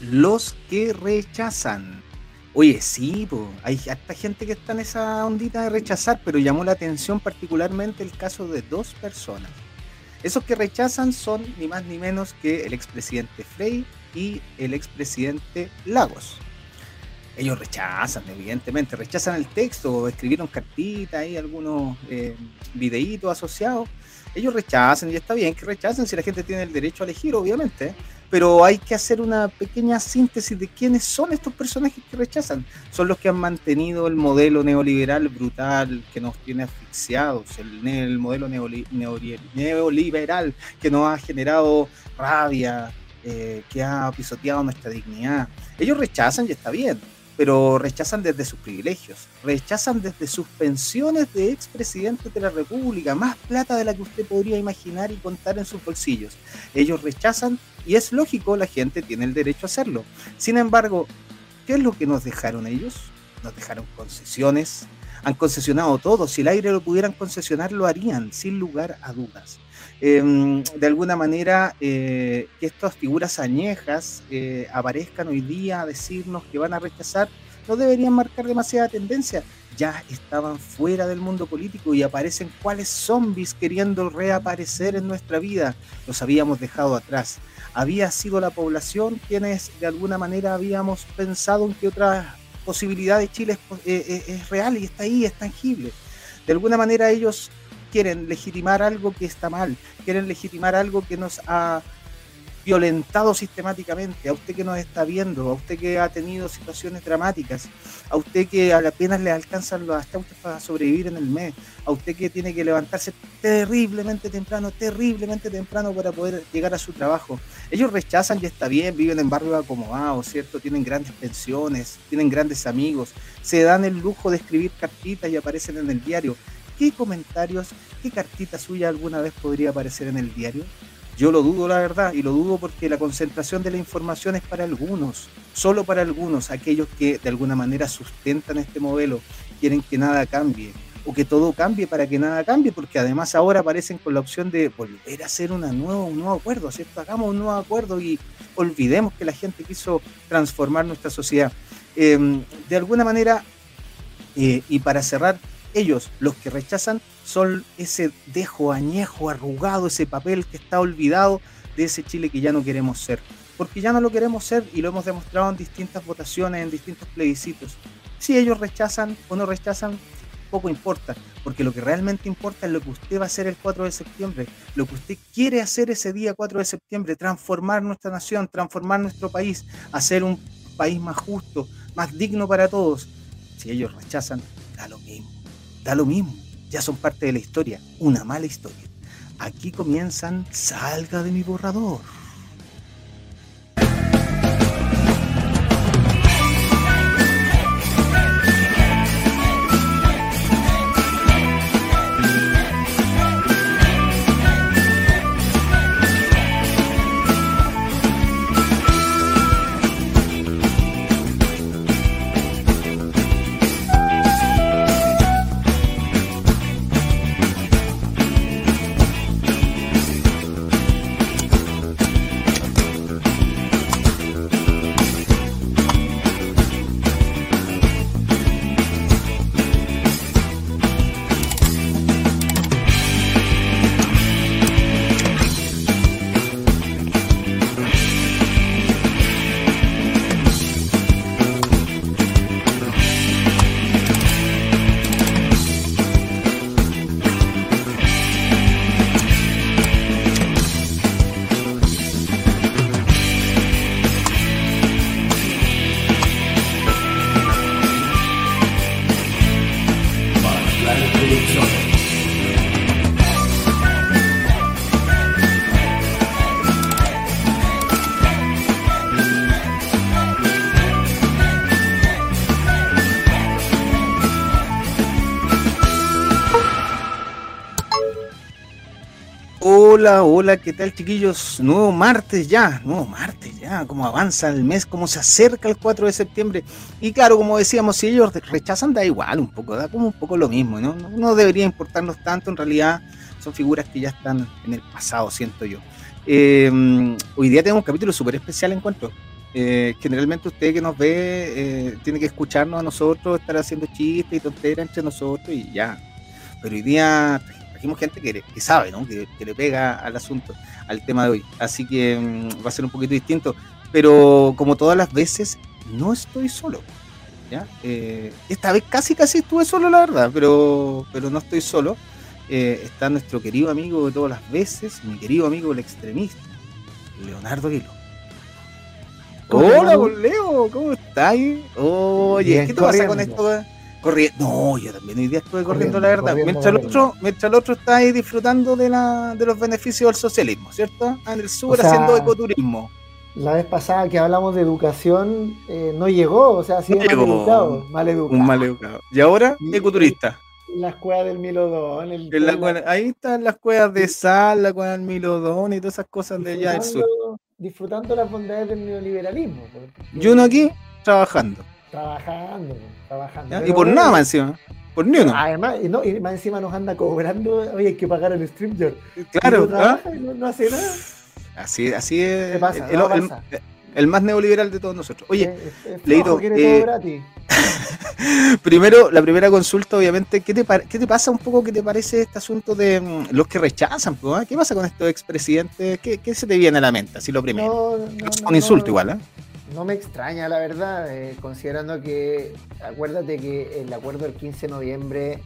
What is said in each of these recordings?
los que rechazan. Oye, sí, hay hasta gente que está en esa ondita de rechazar, pero llamó la atención particularmente el caso de dos personas. Esos que rechazan son ni más ni menos que el expresidente Frey y el expresidente Lagos. Ellos rechazan, evidentemente, rechazan el texto, escribieron cartitas y algunos eh, videitos asociados. Ellos rechazan y está bien que rechacen si la gente tiene el derecho a elegir, obviamente pero hay que hacer una pequeña síntesis de quiénes son estos personajes que rechazan. Son los que han mantenido el modelo neoliberal brutal que nos tiene asfixiados, el, modelo neoliberal que nos ha generado rabia, eh, que ha pisoteado nuestra dignidad. Ellos rechazan y está bien, pero rechazan desde sus privilegios, rechazan desde sus pensiones de expresidentes de la República, más plata de la que usted podría imaginar y contar en sus bolsillos. Ellos rechazan y es lógico, la gente tiene el derecho a hacerlo. Sin embargo, ¿qué es lo que nos dejaron ellos? Nos dejaron concesiones, han concesionado todo, si el aire lo pudieran concesionar lo harían, sin lugar a dudas. Em, de alguna manera eh, que estas figuras añejas eh, aparezcan hoy día a decirnos que van a rechazar, no deberían marcar demasiada tendencia. Ya estaban fuera del mundo político y aparecen cuáles zombies queriendo reaparecer en nuestra vida. Los habíamos dejado atrás. Había sido la población quienes de alguna manera habíamos pensado en que otra posibilidad de Chile es, eh, es real y está ahí, es tangible. De alguna manera ellos quieren legitimar algo que está mal, quieren legitimar algo que nos ha violentado sistemáticamente, a usted que nos está viendo, a usted que ha tenido situaciones dramáticas, a usted que apenas le alcanzan los hasta para sobrevivir en el mes, a usted que tiene que levantarse terriblemente temprano, terriblemente temprano para poder llegar a su trabajo. Ellos rechazan y está bien, viven en barrios acomodados, ¿cierto? Tienen grandes pensiones, tienen grandes amigos, se dan el lujo de escribir cartitas y aparecen en el diario ¿Qué comentarios, qué cartita suya alguna vez podría aparecer en el diario? Yo lo dudo, la verdad, y lo dudo porque la concentración de la información es para algunos, solo para algunos, aquellos que de alguna manera sustentan este modelo, quieren que nada cambie, o que todo cambie para que nada cambie, porque además ahora aparecen con la opción de volver a hacer una nueva, un nuevo acuerdo. Hagamos un nuevo acuerdo y olvidemos que la gente quiso transformar nuestra sociedad. Em, de alguna manera, eh, y para cerrar, ellos, los que rechazan, son ese dejo añejo, arrugado, ese papel que está olvidado de ese Chile que ya no queremos ser. Porque ya no lo queremos ser y lo hemos demostrado en distintas votaciones, en distintos plebiscitos. Si ellos rechazan o no rechazan, poco importa, porque lo que realmente importa es lo que usted va a hacer el 4 de septiembre, lo que usted quiere hacer ese día 4 de septiembre, transformar nuestra nación, transformar nuestro país, hacer un país más justo, más digno para todos. Si ellos rechazan, da lo mismo da lo mismo, ya son parte de la historia, una mala historia. Aquí comienzan Salga de mi borrador. Hola, hola, ¿qué tal chiquillos? Nuevo martes ya, nuevo martes ya, cómo avanza el mes, cómo se acerca el 4 de septiembre. Y claro, como decíamos, si ellos rechazan, da igual un poco, da como un poco lo mismo, ¿no? No, debería importarnos tanto, en realidad son figuras que ya están en el pasado, siento yo. Eh, hoy día tenemos un capítulo súper especial, encuentro. eh, generalmente usted que nos ve eh, tiene que escucarnos a nosotros, estar haciendo chistes y tonteras entre nosotros y ya. Pero hoy día trajimos gente que, que sabe, ¿no? Que, le pega al asunto, al tema de hoy. Así que mm, va a ser un poquito distinto. Pero como todas las veces, no estoy solo. ¿ya? Eh, esta vez casi casi estuve solo, la verdad, pero, pero no estoy solo. está nuestro querido amigo de todas las veces, mi querido amigo el extremista, Leonardo Guilo. Hola, Leo, ¿cómo estás? Oye, ¿qué te pasa con esto? Corriendo. No, yo también hoy día estuve corriendo, la verdad. mientras, el otro, mientras el otro está ahí disfrutando de, la, de los beneficios del socialismo, ¿cierto? Ah, en el sur haciendo ecoturismo. La vez pasada que hablamos de educación, eh, no llegó, o sea, ha sido mal educado, mal educado. Un mal educado. Y ahora, ecoturista. Las cuevas del Milodón. El, ahí están las cuevas de sal, la cueva del Milodón y todas esas cosas de allá del sur disfrutando las bondades del neoliberalismo. Y uno aquí trabajando. Trabajando, trabajando. Y por nada más encima. Por ni uno. Además, y, no, y más encima nos anda cobrando, oye, hay que pagar el StreamYard. Claro. No, ¿ah? no, hace nada. Así, así es. ¿Qué pasa? El, el, más neoliberal de todos nosotros. Oye, es, Leito, eh. Primero, la primera consulta, obviamente, ¿qué te, ¿qué te pasa un poco? ¿Qué te parece este asunto de mm, los que rechazan? Ah? ¿Qué pasa con estos expresidentes? ¿Qué, ¿Qué se te viene a la mente? Así lo primero. No, un insulto igual, ¿eh? No me extraña, la verdad, eh, considerando que, acuérdate que el acuerdo del 15 de noviembre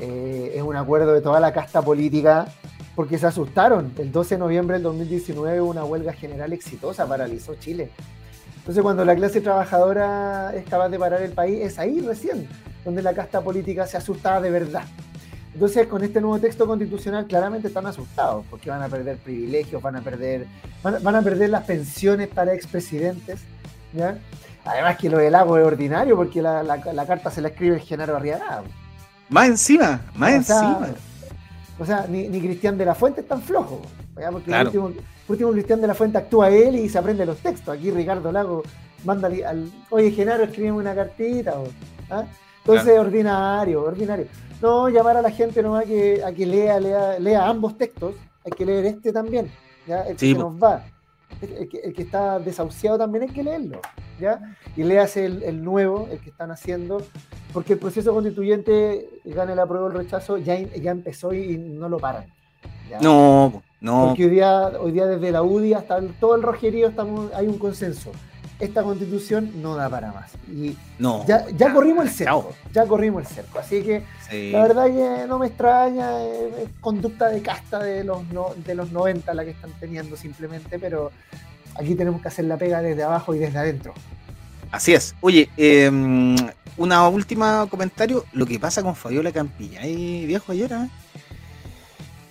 eh, es un acuerdo de toda la casta política, porque se asustaron. El 12 de noviembre del 2019 una huelga general exitosa, paralizó Chile. Entonces, cuando la clase trabajadora es capaz de parar el país, es ahí recién donde la casta política se asustaba de verdad. Entonces, con este nuevo texto constitucional, claramente están asustados, porque van a perder privilegios, van a perder, van, a perder las pensiones para expresidentes. ¿ya? Además que lo del agua es ordinario, porque la, carta se la escribe el Genaro Arriaga. Más encima, más encima. O sea, ni, Cristian de la Fuente es tan flojo. Porque claro. Por último, Cristian de la Fuente actúa él y se aprende los textos. Aquí Ricardo Lago manda al. Oye, Genaro, escribe una cartita. ¿ah? Entonces, ordinario, ordinario. No, llamar a la gente no a que, a que lea, lea, lea ambos textos. Hay que leer este también. ¿ya? El que nos va. El, que, está desahuciado también hay que leerlo. ¿ya? Y léase el, el nuevo, el que están haciendo. Porque el proceso constituyente, gane la prueba o el rechazo, ya, ya empezó y no lo paran. No, no. Porque hoy día, hoy día desde la UDI hasta todo el rojerío estamos, hay un consenso. Esta constitución no da para más. Y no, ya, ya corrimos el cerco. Ya corrimos el cerco. Así que la verdad que no me extraña. Es, conducta de casta de los, de los 90 la que están teniendo simplemente. Pero aquí tenemos que hacer la pega desde abajo y desde adentro. Así es. Oye, em, una última comentario. Lo que pasa con Fabiola Campilla. Ay, viejo ayer, ¿eh?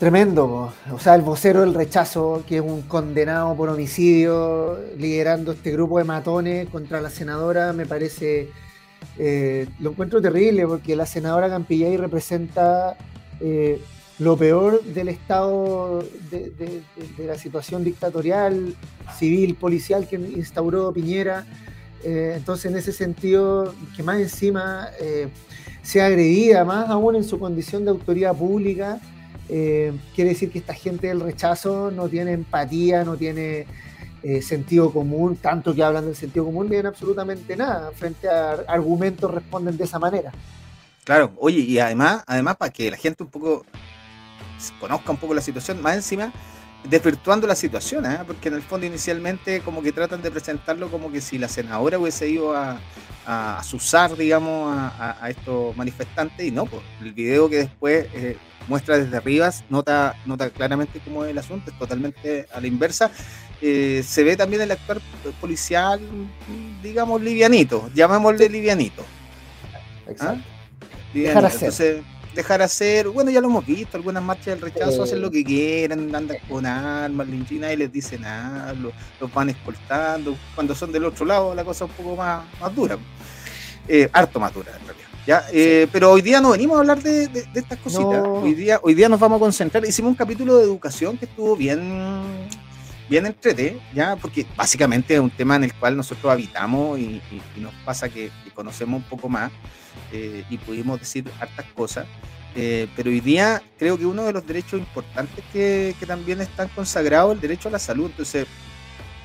Tremendo, o sea, el vocero del rechazo, que es un condenado por homicidio, liderando este grupo de matones contra la senadora, me parece, eh, lo encuentro terrible, porque la senadora Campillay representa eh, lo peor del estado de, la situación dictatorial, civil, policial que instauró Piñera. Eh, entonces, en ese sentido, que más encima sea agredida, más aún en su condición de autoridad pública, eh, quiere decir que esta gente del rechazo no tiene empatía, no tiene eh, sentido común, tanto que hablan del sentido común, ni absolutamente nada. Frente a argumentos responden de esa manera. Claro, oye, y además, además para que la gente un poco conozca un poco la situación, más encima desvirtuando la situación, ¿eh? porque en el fondo inicialmente como que tratan de presentarlo como que si la senadora hubiese ido a, a, digamos, a, estos manifestantes, y no, pues el video que después muestra desde arriba, nota, nota claramente cómo es el asunto, es totalmente a la inversa. Eh, se ve también el actor policial, digamos, livianito, llamémosle livianito. Exacto. ¿Ah? Dejar hacer. Dejar hacer, bueno, ya lo hemos visto, algunas marchas del rechazo hacen lo que quieren, andan con armas, y les dice nada, los, van escoltando. Cuando son del otro lado, la cosa es un poco más, más dura, eh, harto más dura en realidad. ¿ya? Eh, pero hoy día no venimos a hablar de, estas cositas. Hoy, día, hoy día nos vamos a concentrar. Hicimos un capítulo de educación que estuvo bien, bien entrete, ¿ya? porque básicamente es un tema en el cual nosotros habitamos y, nos pasa que, conocemos un poco más eh, y pudimos decir hartas cosas. Eh, pero hoy día creo que uno de los derechos importantes que, que también están consagrados es el derecho a la salud. Entonces,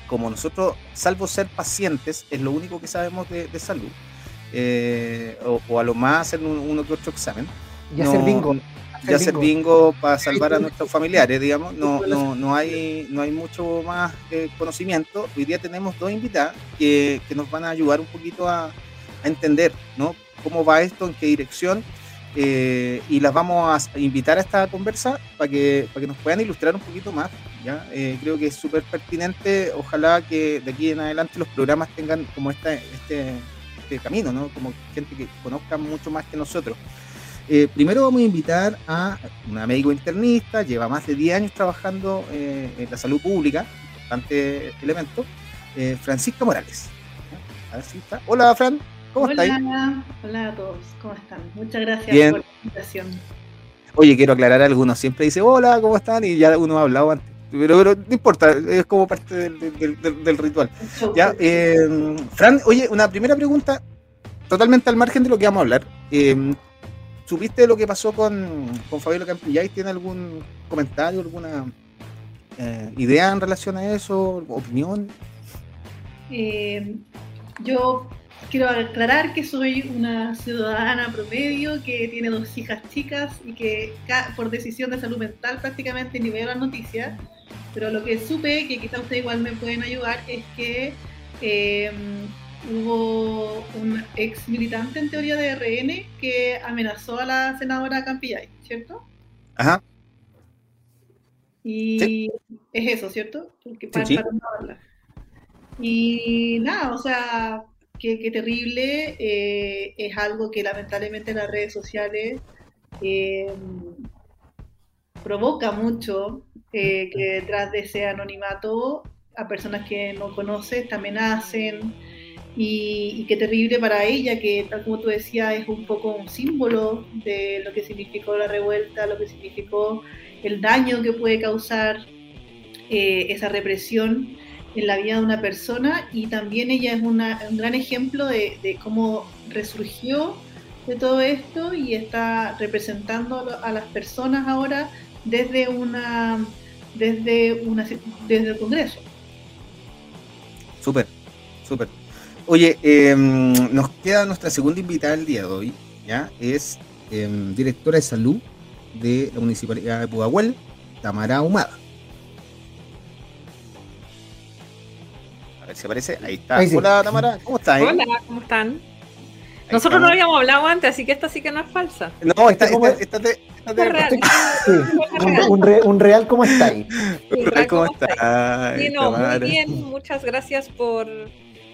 como nosotros, salvo ser pacientes, es lo único que sabemos de, salud, eh, o, a lo más hacer uno que otro examen. Y hacer bingo. Y hacer bingo para salvar a nuestros familiares, digamos. No, no, no, hay, no hay mucho más eh, conocimiento. Hoy día tenemos dos invitadas que, que nos van a ayudar un poquito a, a entender ¿no? Cómo va esto, en qué dirección eh, y las vamos a invitar a esta conversa para que, para que nos puedan ilustrar un poquito más. ¿ya? Eh, creo que es súper pertinente. Ojalá que de aquí en adelante los programas tengan como este, este camino, ¿no? como gente que conozca mucho más que nosotros. Eh, primero vamos a invitar a una médico internista, lleva más de 10 años trabajando en la salud pública, importante elemento, Francisca Morales. A ver si está. Hola, Fran. ¿Cómo hola, Hola a todos, ¿cómo están? Muchas gracias por la invitación. Oye, quiero aclarar algunos. Siempre dice hola, ¿cómo están? Y ya uno ha hablado antes. Pero, no importa, es como parte del, ritual. Ya, eh, Fran, oye, una primera pregunta, totalmente al margen de lo que vamos a hablar. Eh, ¿Supiste lo que pasó con, con Fabiola Campillay? ¿Tiene algún comentario, alguna eh, idea en relación a eso? ¿Opinión? yo Quiero aclarar que soy una ciudadana promedio que tiene dos hijas chicas y que por decisión de salud mental prácticamente ni veo las noticias, pero lo que supe, que quizá ustedes igual me pueden ayudar, es que em, hubo un ex militante en teoría de RN que amenazó a la senadora Campillay, ¿cierto? Ajá. Y es eso, ¿cierto? Y nada, o sea, qué, terrible, eh, es algo que lamentablemente las redes sociales eh, provoca mucho, eh, que detrás de ese anonimato a personas que no conoces también hacen. Y, qué terrible para ella, que tal como tú decías, es un poco un símbolo de lo que significó la revuelta, lo que significó el daño que puede causar esa represión en la vida de una persona y también ella es un gran ejemplo de, cómo resurgió de todo esto y está representando a las personas ahora desde una desde una desde el Congreso. Súper, súper. Oye, em, nos queda nuestra segunda invitada del día de hoy, ¿ya? Es em, directora de salud de la Municipalidad de Pudahuel, Tamara Humada. ¿Se aparece? Ahí está. Hola, Tamara, ¿cómo estás? Hola, ¿cómo están? Nosotros no habíamos hablado antes, así que esta sí que no es falsa. No, esta, esta, real. un, real, ¿cómo está ahí? Un real, ¿cómo está? Sí, no, muy bien, muchas gracias por,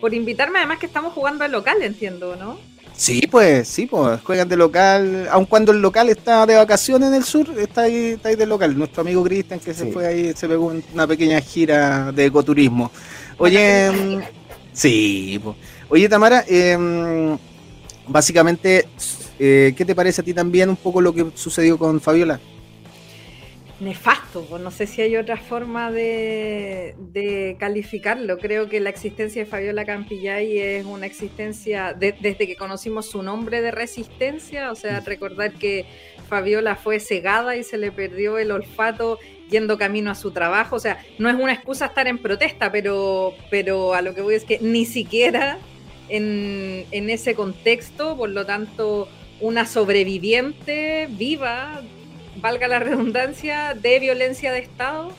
por invitarme. Además que estamos jugando al local, entiendo, ¿no? Sí, pues, sí, pues, juegan de local, aun cuando el local está de vacaciones en el sur, está ahí, está ahí de local. Nuestro amigo Cristian que se fue ahí, se pegó una pequeña gira de ecoturismo. Oye, mm, sí. Oye, Tamara, em, básicamente, eh, ¿qué te parece a ti también un poco lo que sucedió con Fabiola? Nefasto, no sé si hay otra forma de, calificarlo. Creo que la existencia de Fabiola Campillay es una existencia, desde que conocimos su nombre de resistencia, o sea, recordar que Fabiola fue cegada y se le perdió el olfato yendo camino a su trabajo. O sea, no es una excusa estar en protesta, pero, pero a lo que voy es que ni siquiera en, ese contexto, por lo tanto, una sobreviviente viva, valga la redundancia, de violencia de Estado,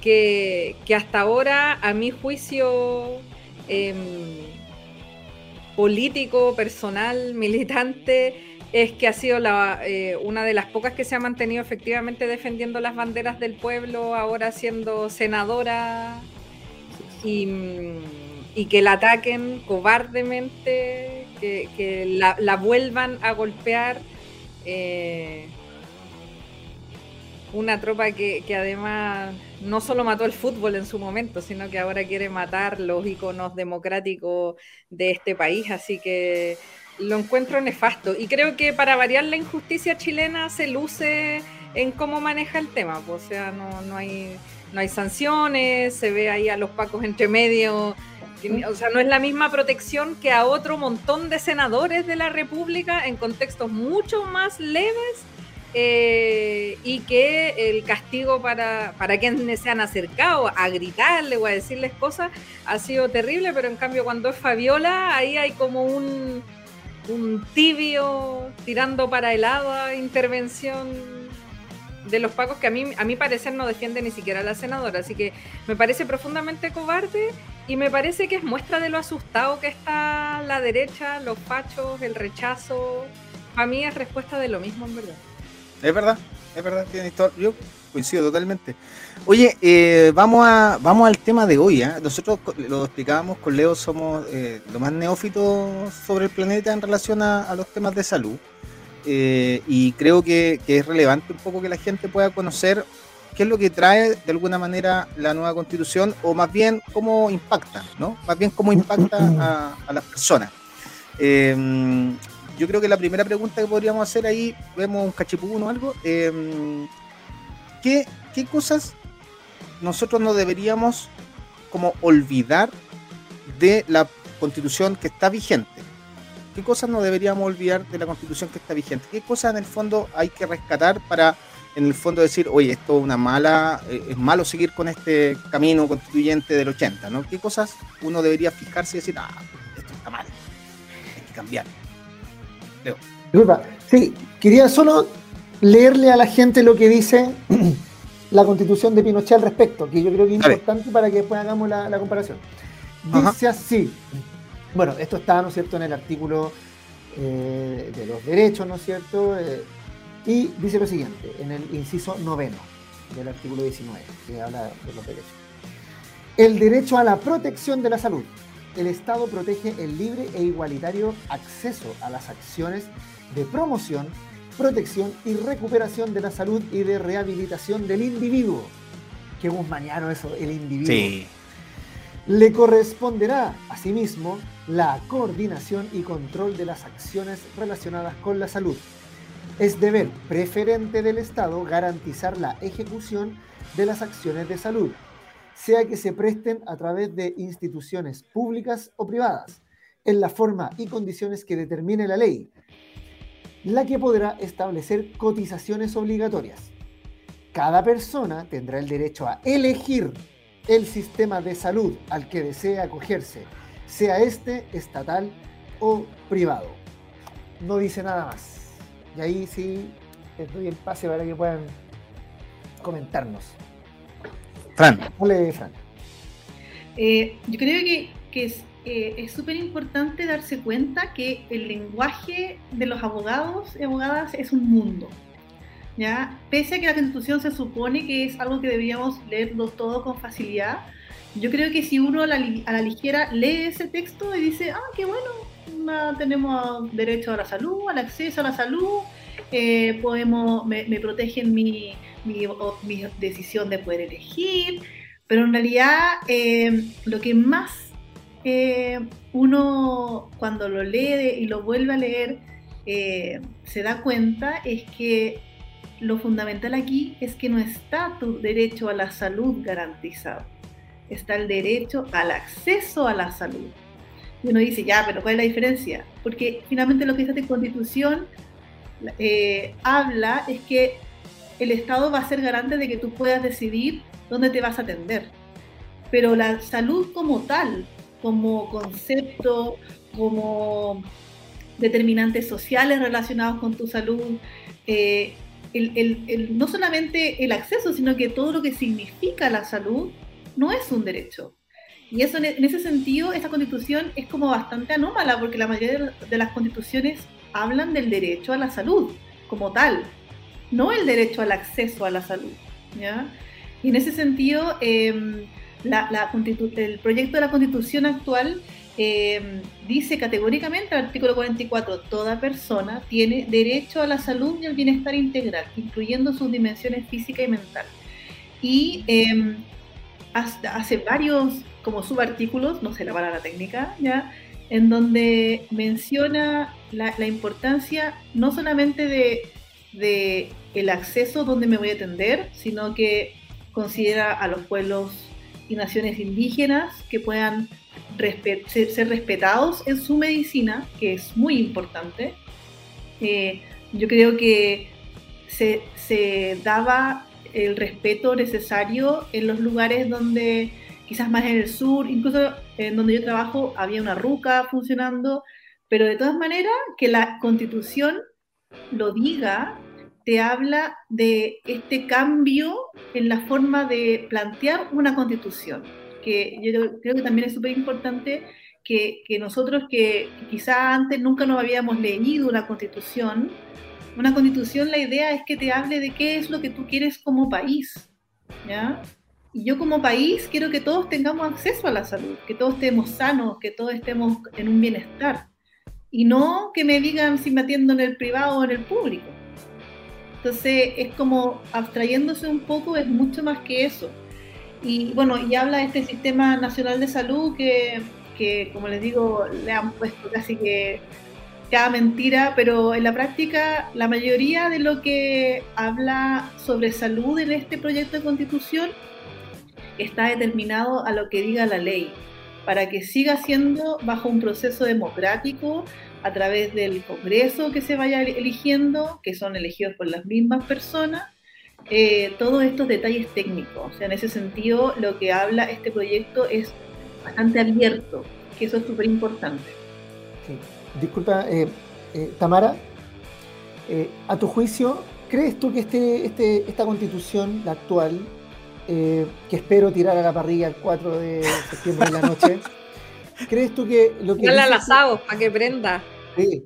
que, hasta ahora, a mi juicio em, político, personal, militante, es que ha sido la, eh, una de las pocas que se ha mantenido efectivamente defendiendo las banderas del pueblo, ahora siendo senadora, y, mm, que la ataquen cobardemente, que, la, vuelvan a golpear. Eh, una tropa que, que, además no solo mató el fútbol en su momento, sino que ahora quiere matar los iconos democráticos de este país. Así que lo encuentro nefasto. Y creo que para variar la injusticia chilena se luce en cómo maneja el tema. O sea, no, no, hay, no hay sanciones, se ve ahí a los pacos entre medio. O sea, no es la misma protección que a otro montón de senadores de la República en contextos mucho más leves eh, y que el castigo para, para quienes se han acercado a gritarle o a decirles cosas ha sido terrible, pero en cambio cuando es Fabiola, ahí hay como un, un tibio tirando para el agua, intervención de los pacos que a mí, a mi parecer no defiende ni siquiera a la senadora, así que me parece profundamente cobarde y me parece que es muestra de lo asustado que está la derecha, los pachos, el rechazo. A mí es respuesta de lo mismo, en verdad. Es verdad, es verdad, tiene historia. Yo coincido totalmente. Oye, eh, vamos a vamos al tema de hoy. ¿eh? Nosotros lo explicábamos con Leo, somos eh, lo más neófitos sobre el planeta en relación a, los temas de salud. y creo que, es relevante un poco que la gente pueda conocer qué es lo que trae de alguna manera la nueva constitución o más bien cómo impacta, ¿no? Más bien cómo impacta a, las personas yo creo que la primera pregunta que podríamos hacer ahí, vemos un cachipún o algo, em, ¿qué, cosas nosotros no deberíamos como olvidar de la constitución que está vigente? ¿Qué cosas no deberíamos olvidar de la constitución que está vigente? ¿Qué cosas en el fondo hay que rescatar para en el fondo decir, oye, esto es una mala, eh, es malo seguir con este camino constituyente del 80, ¿no? ¿Qué cosas uno debería fijarse y decir, ah, esto está mal, hay que cambiar? Disculpa, sí, quería solo leerle a la gente lo que dice la constitución de Pinochet al respecto, que yo creo que es importante para que después hagamos la, comparación. Dice así, bueno, esto está, ¿no es cierto?, en el artículo eh, de los derechos, ¿no es cierto? Eh, y dice lo siguiente, en el inciso noveno del artículo 19, que habla de los derechos. El derecho a la protección de la salud el Estado protege el libre e igualitario acceso a las acciones de promoción, protección y recuperación de la salud y de rehabilitación del individuo. Qué guzmañano eso, el individuo. Sí. Le corresponderá, asimismo, la coordinación y control de las acciones relacionadas con la salud. Es deber preferente del Estado garantizar la ejecución de las acciones de salud, sea que se presten a través de instituciones públicas o privadas, en la forma y condiciones que determine la ley, la que podrá establecer cotizaciones obligatorias. Cada persona tendrá el derecho a elegir el sistema de salud al que desea acogerse, sea este estatal o privado. No dice nada más. Y ahí sí les doy el pase para que puedan comentarnos. Fran. Fran. Eh, yo creo que, eh, es súper importante darse cuenta que el lenguaje de los abogados y abogadas es un mundo. ¿ya? Pese a que la Constitución se supone que es algo que deberíamos leerlo todo con facilidad, yo creo que si uno a la, ligera lee ese texto y dice, ah, qué bueno, tenemos derecho a la salud, al acceso a la salud, eh, podemos, me, me protegen mi mi, decisión de poder elegir, pero en realidad eh, lo que más eh, uno cuando lo lee y lo vuelve a leer eh, se da cuenta es que lo fundamental aquí es que no está tu derecho a la salud garantizado, está el derecho al acceso a la salud. Y uno dice, ya, pero ¿cuál es la diferencia? Porque finalmente lo que dice esta constitución habla es que el Estado va a ser garante de que tú puedas decidir dónde te vas a atender. Pero la salud como tal, como concepto, como determinantes sociales relacionados con tu salud, eh, no solamente el acceso, sino que todo lo que significa la salud no es un derecho. Y eso en ese sentido, esta constitución es como bastante anómala, porque la mayoría de las constituciones hablan del derecho a la salud como tal, no el derecho al acceso a la salud. Y en ese sentido, em, el proyecto de la constitución actual em, dice categóricamente, el artículo 44, toda persona tiene derecho a la salud y al bienestar integral, incluyendo sus dimensiones física y mental. Y em, hace varios como subartículos, no sé la palabra técnica, ¿ya? en donde menciona la, la importancia no solamente de de el acceso donde me voy a atender, sino que considera a los pueblos naciones indígenas que puedan ser, respetados en su medicina, que es muy importante. Eh, yo creo que se, daba el respeto necesario en los lugares donde, quizás más en el sur, incluso en donde yo trabajo, había una ruca funcionando, pero de todas maneras, que la constitución lo diga, te habla de este cambio en la forma de plantear una constitución, que yo creo que también es súper importante que, nosotros que quizá antes nunca nos habíamos leído una constitución, una constitución la idea es que te hable de qué es lo que tú quieres como país, ¿ya? Y yo como país quiero que todos tengamos acceso a la salud, que todos estemos sanos, que todos estemos en un bienestar. Y no que me digan si me atiendo en el privado o en el público. Entonces es como abstrayéndose un poco, es mucho más que eso. Y bueno, y habla de este Sistema Nacional de Salud que, que como les digo, le han puesto casi que cada mentira, pero en la práctica la mayoría de lo que habla sobre salud en este proyecto de constitución está determinado a lo que diga la ley, para que siga siendo bajo un proceso democrático a través del Congreso que se vaya eligiendo, que son elegidos por las mismas personas, eh, todos estos detalles técnicos. O sea, en ese sentido, lo que habla este proyecto es bastante abierto, que eso es súper importante. Sí. Disculpa, eh, eh, Tamara, eh, a tu juicio, ¿crees tú que este, este, esta constitución, la actual, que espero tirar a la parrilla el 4 de septiembre de la noche, ¿crees tú que lo que... Este para que prenda. Sí,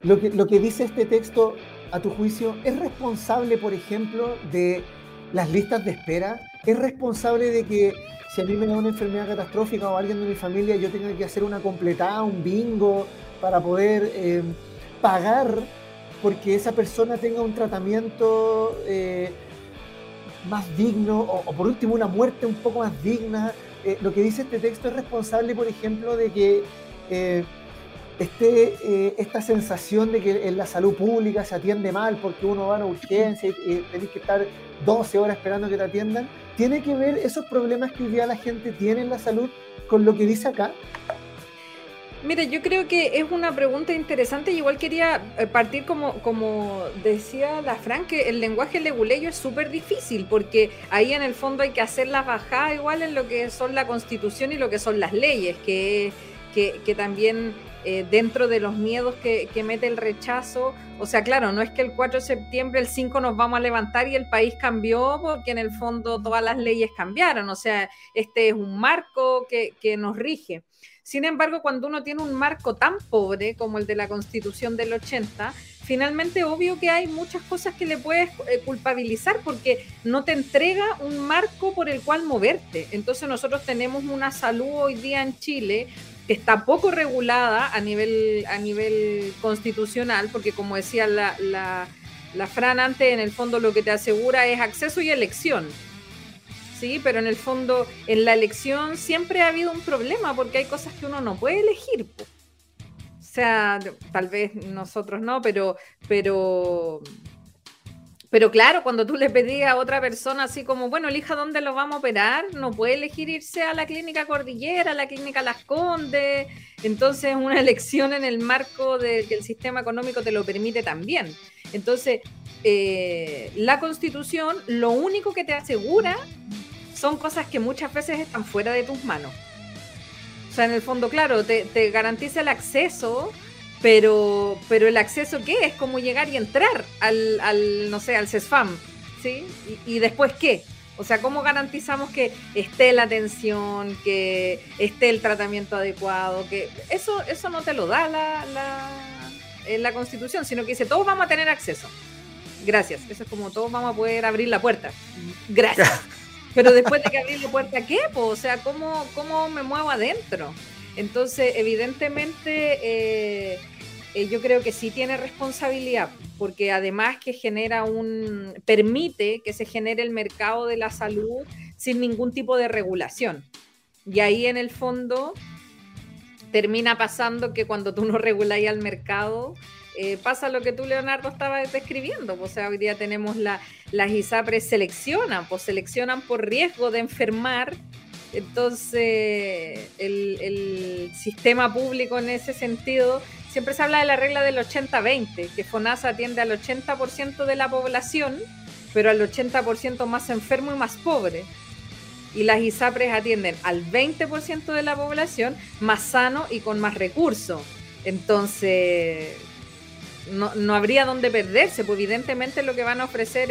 lo que, lo que dice este texto, a tu juicio, es responsable, por ejemplo, de las listas de espera? ¿Es responsable de que si a mí me da una enfermedad catastrófica o alguien de mi familia, yo tenga que hacer una completada, un bingo, para poder eh, pagar porque esa persona tenga un tratamiento eh, más digno o, por último una muerte un poco más digna. Eh, lo que dice este texto es responsable, por ejemplo, de que esté esta sensación de que en la salud pública se atiende mal porque uno va a una urgencia y, tenés que estar 12 horas esperando que te atiendan. ¿Tiene que ver esos problemas que hoy día la gente tiene en la salud con lo que dice acá? Mira, yo creo que es una pregunta interesante. Igual quería eh, partir como, como decía la Fran, que el lenguaje leguleyo es súper difícil, porque ahí en el fondo hay que hacer la bajada igual en lo que son la constitución y lo que son las leyes, que, que, también eh, dentro de los miedos que, que, mete el rechazo, o sea, claro, no es que el 4 de septiembre, el 5 nos vamos a levantar y el país cambió, porque en el fondo todas las leyes cambiaron, o sea, este es un marco que, que nos rige. Sin embargo, cuando uno tiene un marco tan pobre como el de la Constitución del 80, finalmente obvio que hay muchas cosas que le puedes eh, culpabilizar porque no te entrega un marco por el cual moverte. Entonces nosotros tenemos una salud hoy día en Chile que está poco regulada a nivel, a nivel constitucional, porque como decía la, la, Fran antes, en el fondo lo que te asegura es acceso y elección Sí, pero en el fondo, en la elección siempre ha habido un problema porque hay cosas que uno no puede elegir. O sea, tal vez nosotros no, pero, pero, pero claro, cuando tú le pedías a otra persona así como, bueno, elija dónde lo vamos a operar, no puede elegir irse a la clínica Cordillera, a la clínica Las Condes. Entonces, una elección en el marco de que el sistema económico te lo permite también. Entonces, eh, la constitución lo único que te asegura son cosas que muchas veces están fuera de tus manos. O sea, en el fondo, claro, te, garantiza el acceso, pero, pero el acceso, ¿qué? Es como llegar y entrar al, no sé, al CESFAM, ¿sí? Y, después, ¿qué? O sea, ¿cómo garantizamos que esté la atención, que esté el tratamiento adecuado? Que eso, eso no te lo da la, la, la Constitución, sino que dice, todos vamos a tener acceso. Gracias. Eso es como todos vamos a poder abrir la puerta. Gracias. Pero después de que abrí la puerta, ¿qué? O sea, ¿cómo, ¿cómo me muevo adentro? Entonces, evidentemente, eh, eh, yo creo que sí tiene responsabilidad, porque además que genera un, permite que se genere el mercado de la salud sin ningún tipo de regulación. Y ahí en el fondo termina pasando que cuando tú no reguláis al mercado, eh, pasa lo que tú, Leonardo, estabas describiendo. Pues, o sea, hoy día tenemos la, las ISAPRES seleccionan, pues seleccionan por riesgo de enfermar. Entonces, el, sistema público en ese sentido siempre se habla de la regla del 80-20, que FONASA atiende al 80% de la población, pero al 80% más enfermo y más pobre. Y las ISAPRES atienden al 20% de la población más sano y con más recursos. Entonces, no, no habría dónde perderse, pues evidentemente lo que van a ofrecer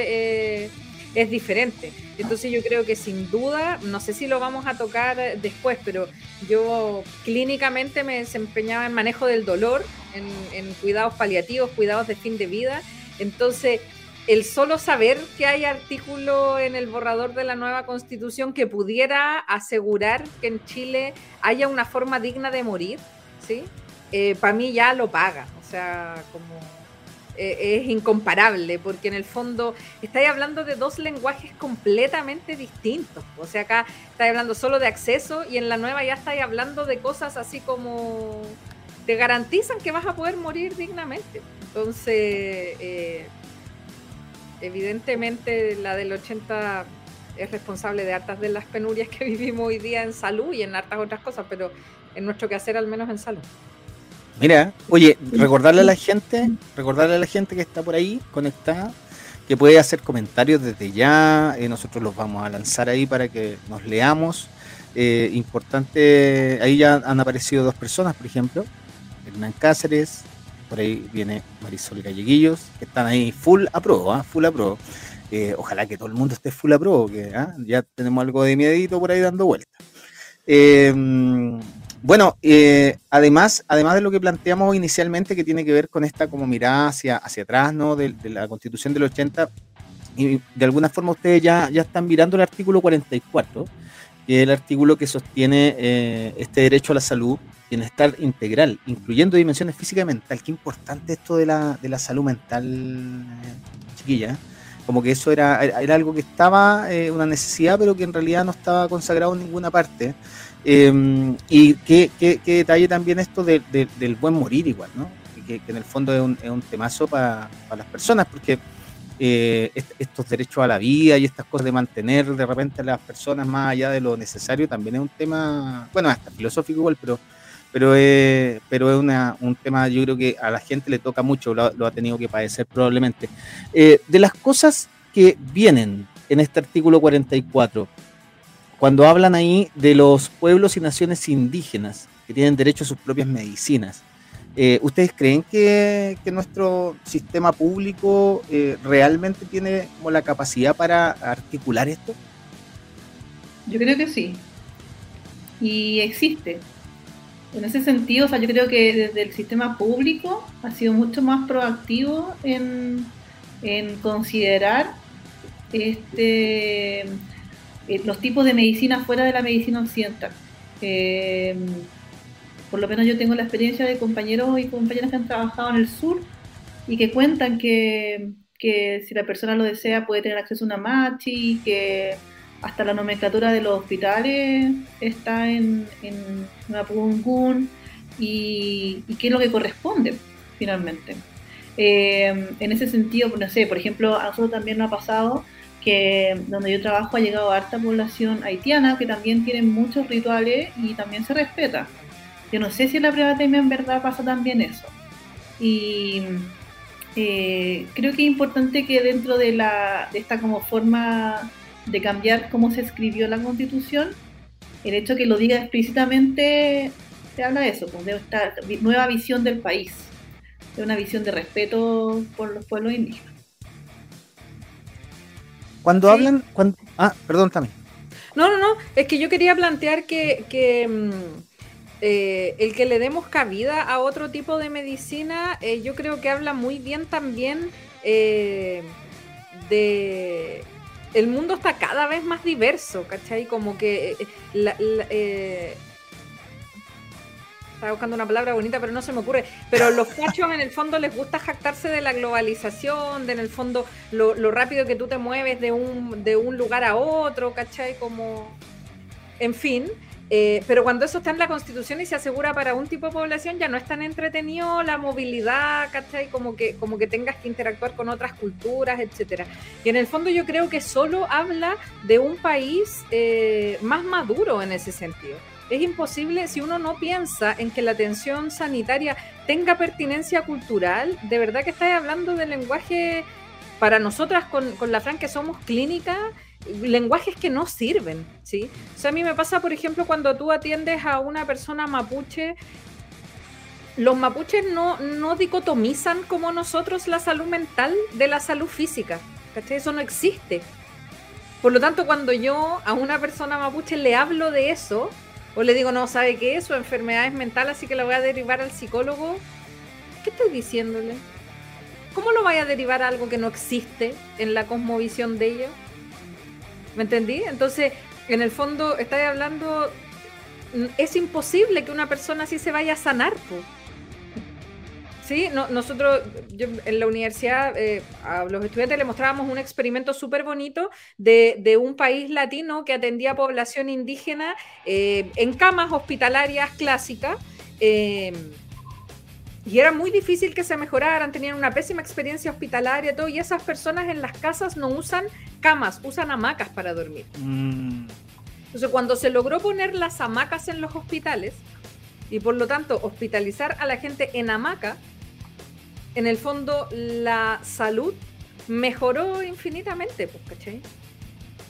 es diferente. Entonces yo creo que sin duda, no sé si lo vamos a tocar después, pero yo clínicamente me desempeñaba en manejo del dolor, en, cuidados paliativos, cuidados de fin de vida. Entonces, el solo saber que hay artículo en el borrador de la nueva constitución que pudiera asegurar que en Chile haya una forma digna de morir, ¿sí? Eh, para mí ya lo paga. O sea, como eh, es incomparable, porque en el fondo estáis hablando de dos lenguajes completamente distintos. O sea, acá estáis hablando solo de acceso y en la nueva ya estáis hablando de cosas así como te garantizan que vas a poder morir dignamente. Entonces, eh, evidentemente la del 80 es responsable de hartas de las penurias que vivimos hoy día en salud y en hartas otras cosas, pero en nuestro quehacer al menos en salud. Mira, oye, recordarle a la gente, recordarle a la gente que está por ahí conectada, que puede hacer comentarios desde ya, eh, nosotros los vamos a lanzar ahí para que nos leamos. Eh, importante, ahí ya han aparecido dos personas, por ejemplo, Hernán Cáceres, por ahí viene Marisol Galleguillos, que están ahí full a pro, ¿ah? full a pro. Eh, ojalá que todo el mundo esté full a pro, que ¿ah? ya tenemos algo de miedito por ahí dando vueltas. Bueno, eh, además, además de lo que planteamos inicialmente, que tiene que ver con esta como mirada hacia, hacia atrás, ¿no? De, la constitución del 80, y de alguna forma ustedes ya, ya están mirando el artículo 44, que es el artículo que sostiene eh, este derecho a la salud, bienestar integral, incluyendo dimensiones física y mental. Qué importante esto de la, de la salud mental, chiquilla. Como que eso era, era algo que estaba, eh, una necesidad, pero que en realidad no estaba consagrado en ninguna parte. Em, y qué, detalle también esto del buen morir igual, ¿no? Que, en el fondo es un, es un temazo para las personas, porque eh, estos derechos a la vida y estas cosas de mantener de repente a las personas más allá de lo necesario también es un tema, bueno, hasta filosófico igual, pero pero es, pero es una, un tema yo creo que a la gente le toca mucho, lo, ha tenido que padecer probablemente. Eh, de las cosas que vienen en este artículo 44, cuando hablan ahí de los pueblos y naciones indígenas que tienen derecho a sus propias medicinas, eh, ¿ustedes creen que, nuestro sistema público eh, realmente tiene como la capacidad para articular esto? Yo creo que sí. Y existe. En ese sentido, o sea, yo creo que desde el sistema público ha sido mucho más proactivo en, en considerar este eh, los tipos de medicina fuera de la medicina occidental. Eh, por lo menos yo tengo la experiencia de compañeros y compañeras que han trabajado en el sur y que cuentan que, si la persona lo desea puede tener acceso a una machi, que hasta la nomenclatura de los hospitales está en, en una y, y qué es lo que corresponde finalmente. Eh, en ese sentido, no sé, por ejemplo, a nosotros también nos ha pasado que donde yo trabajo ha llegado harta población haitiana que también tienen muchos rituales y también se respeta. Yo no sé si en la privatemia en verdad pasa también eso. Y eh, creo que es importante que dentro de, la, de esta como forma de cambiar cómo se escribió la constitución, el hecho que lo diga explícitamente te habla de eso, pues, de esta nueva visión del país, de una visión de respeto por los pueblos indígenas. Cuando hablan, cuando, ah, perdón también. No, no, no, es que yo quería plantear que, mm, eh, el que le demos cabida a otro tipo de medicina, eh, yo creo que habla muy bien también eh, de... El mundo está cada vez más diverso, ¿cachai? Como que la, estaba buscando una palabra bonita, pero no se me ocurre. Pero los cachos en el fondo les gusta jactarse de la globalización, de en el fondo lo, rápido que tú te mueves de un, de un lugar a otro, ¿cachai? Como, en fin. Eh, pero cuando eso está en la constitución y se asegura para un tipo de población, ya no es tan entretenido la movilidad, ¿cachai? Como que, como que tengas que interactuar con otras culturas, etcétera. Y en el fondo yo creo que solo habla de un país eh, más maduro en ese sentido Es imposible si uno no piensa en que la atención sanitaria tenga pertinencia cultural. De verdad que estáis hablando de lenguaje para nosotras con, con la Fran que somos clínica, lenguajes que no sirven, ¿sí? O sea, a mí me pasa, por ejemplo, cuando tú atiendes a una persona mapuche, los mapuches no, no dicotomizan como nosotros la salud mental de la salud física. Eso no existe. Por lo tanto, cuando yo a una persona mapuche le hablo de eso, o le digo, no, ¿sabe qué? Su enfermedad es mental, así que la voy a derivar al psicólogo, ¿qué estoy diciéndole? ¿Cómo lo vaya a derivar a algo que no existe en la cosmovisión de ellos? ¿Me entendí? Entonces, en el fondo, estáis hablando, es imposible que una persona así se vaya a sanar, pues. Sí, nosotros en la universidad eh, a los estudiantes le mostrábamos un experimento súper bonito de, un país latino que atendía a población indígena eh, en camas hospitalarias clásicas. Eh, y era muy difícil que se mejoraran, tenían una pésima experiencia hospitalaria, todo, y esas personas en las casas no usan camas, usan hamacas para dormir. Mm. Entonces, cuando se logró poner las hamacas en los hospitales, y por lo tanto hospitalizar a la gente en hamaca, en el fondo la salud mejoró infinitamente, pues, ¿cachai?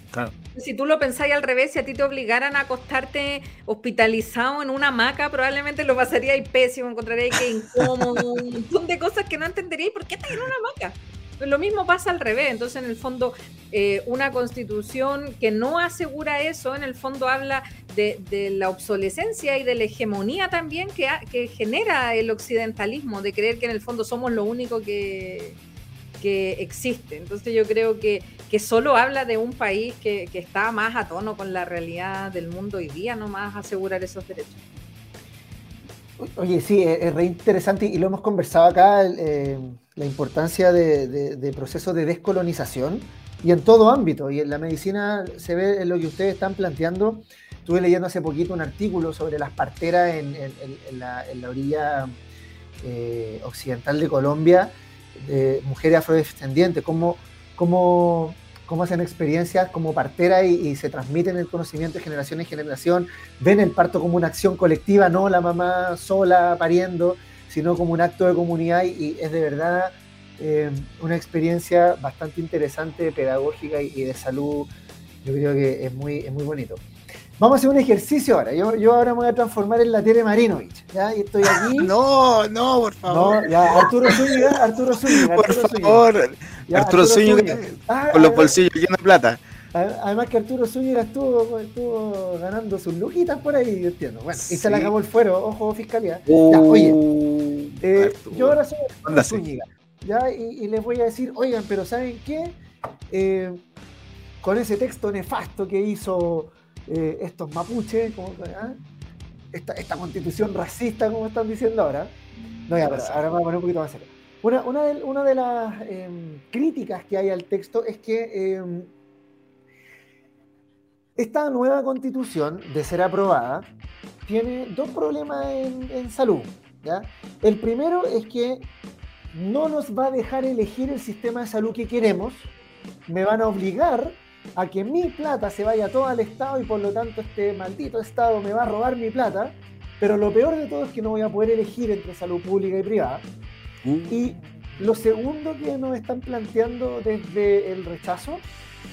Claro. Si tú lo pensáis al revés, si a ti te obligaran a acostarte hospitalizado en una hamaca, probablemente lo pasaríais pésimo, encontraríais que incómodo, un montón de cosas que no entenderíais por qué estás en una hamaca. Lo mismo pasa al revés. Entonces, en el fondo, eh, una constitución que no asegura eso, en el fondo habla de, la obsolescencia y de la hegemonía también que, que, genera el occidentalismo, de creer que en el fondo somos lo único que, existe. Entonces, yo creo que, que solo habla de un país que, que, está más a tono con la realidad del mundo hoy día, no más asegurar esos derechos. Oye, sí, es, re interesante y lo hemos conversado acá. Eh, la importancia de, procesos de descolonización y en todo ámbito. Y en la medicina se ve lo que ustedes están planteando. Estuve leyendo hace poquito un artículo sobre las parteras en, la, orilla eh, occidental de Colombia, de mujeres afrodescendientes, cómo, cómo, cómo hacen experiencias como partera y, y, se transmiten el conocimiento de generación en generación, ven el parto como una acción colectiva, no la mamá sola pariendo, sino como un acto de comunidad y, es de verdad eh, una experiencia bastante interesante, pedagógica y, de salud. Yo creo que es muy, es muy bonito. Vamos a hacer un ejercicio ahora. Yo, yo ahora me voy a transformar en la Tere Marinovich. ¿ya? Y estoy aquí. No, no, por favor. No, ya, Arturo Zúñiga, Arturo Zúñiga. por favor. Arturo, Zúñiga, ah, con los bolsillos llenos de plata. Además que Arturo Zúñiga estuvo, estuvo ganando sus lujitas por ahí, yo entiendo. Bueno, y se le acabó el fuero, ojo, fiscalía. Uh, oye, eh, yo ahora soy Arturo Zúñiga, ¿ya? Y, les voy a decir, oigan, pero ¿saben qué? Eh, con ese texto nefasto que hizo eh, estos mapuches, ¿ah? esta, constitución racista, como están diciendo ahora. No, ya, pero ahora vamos a poner un poquito más serio. Una, de, las em, críticas que hay al texto es que em, esta nueva constitución, de ser aprobada, tiene dos problemas en, salud. El primero es que no nos va a dejar elegir el sistema de salud que queremos, me van a obligar a que mi plata se vaya toda al Estado y por lo tanto este maldito Estado me va a robar mi plata, pero lo peor de todo es que no voy a poder elegir entre salud pública y privada. Mm. Y lo segundo que nos están planteando desde el rechazo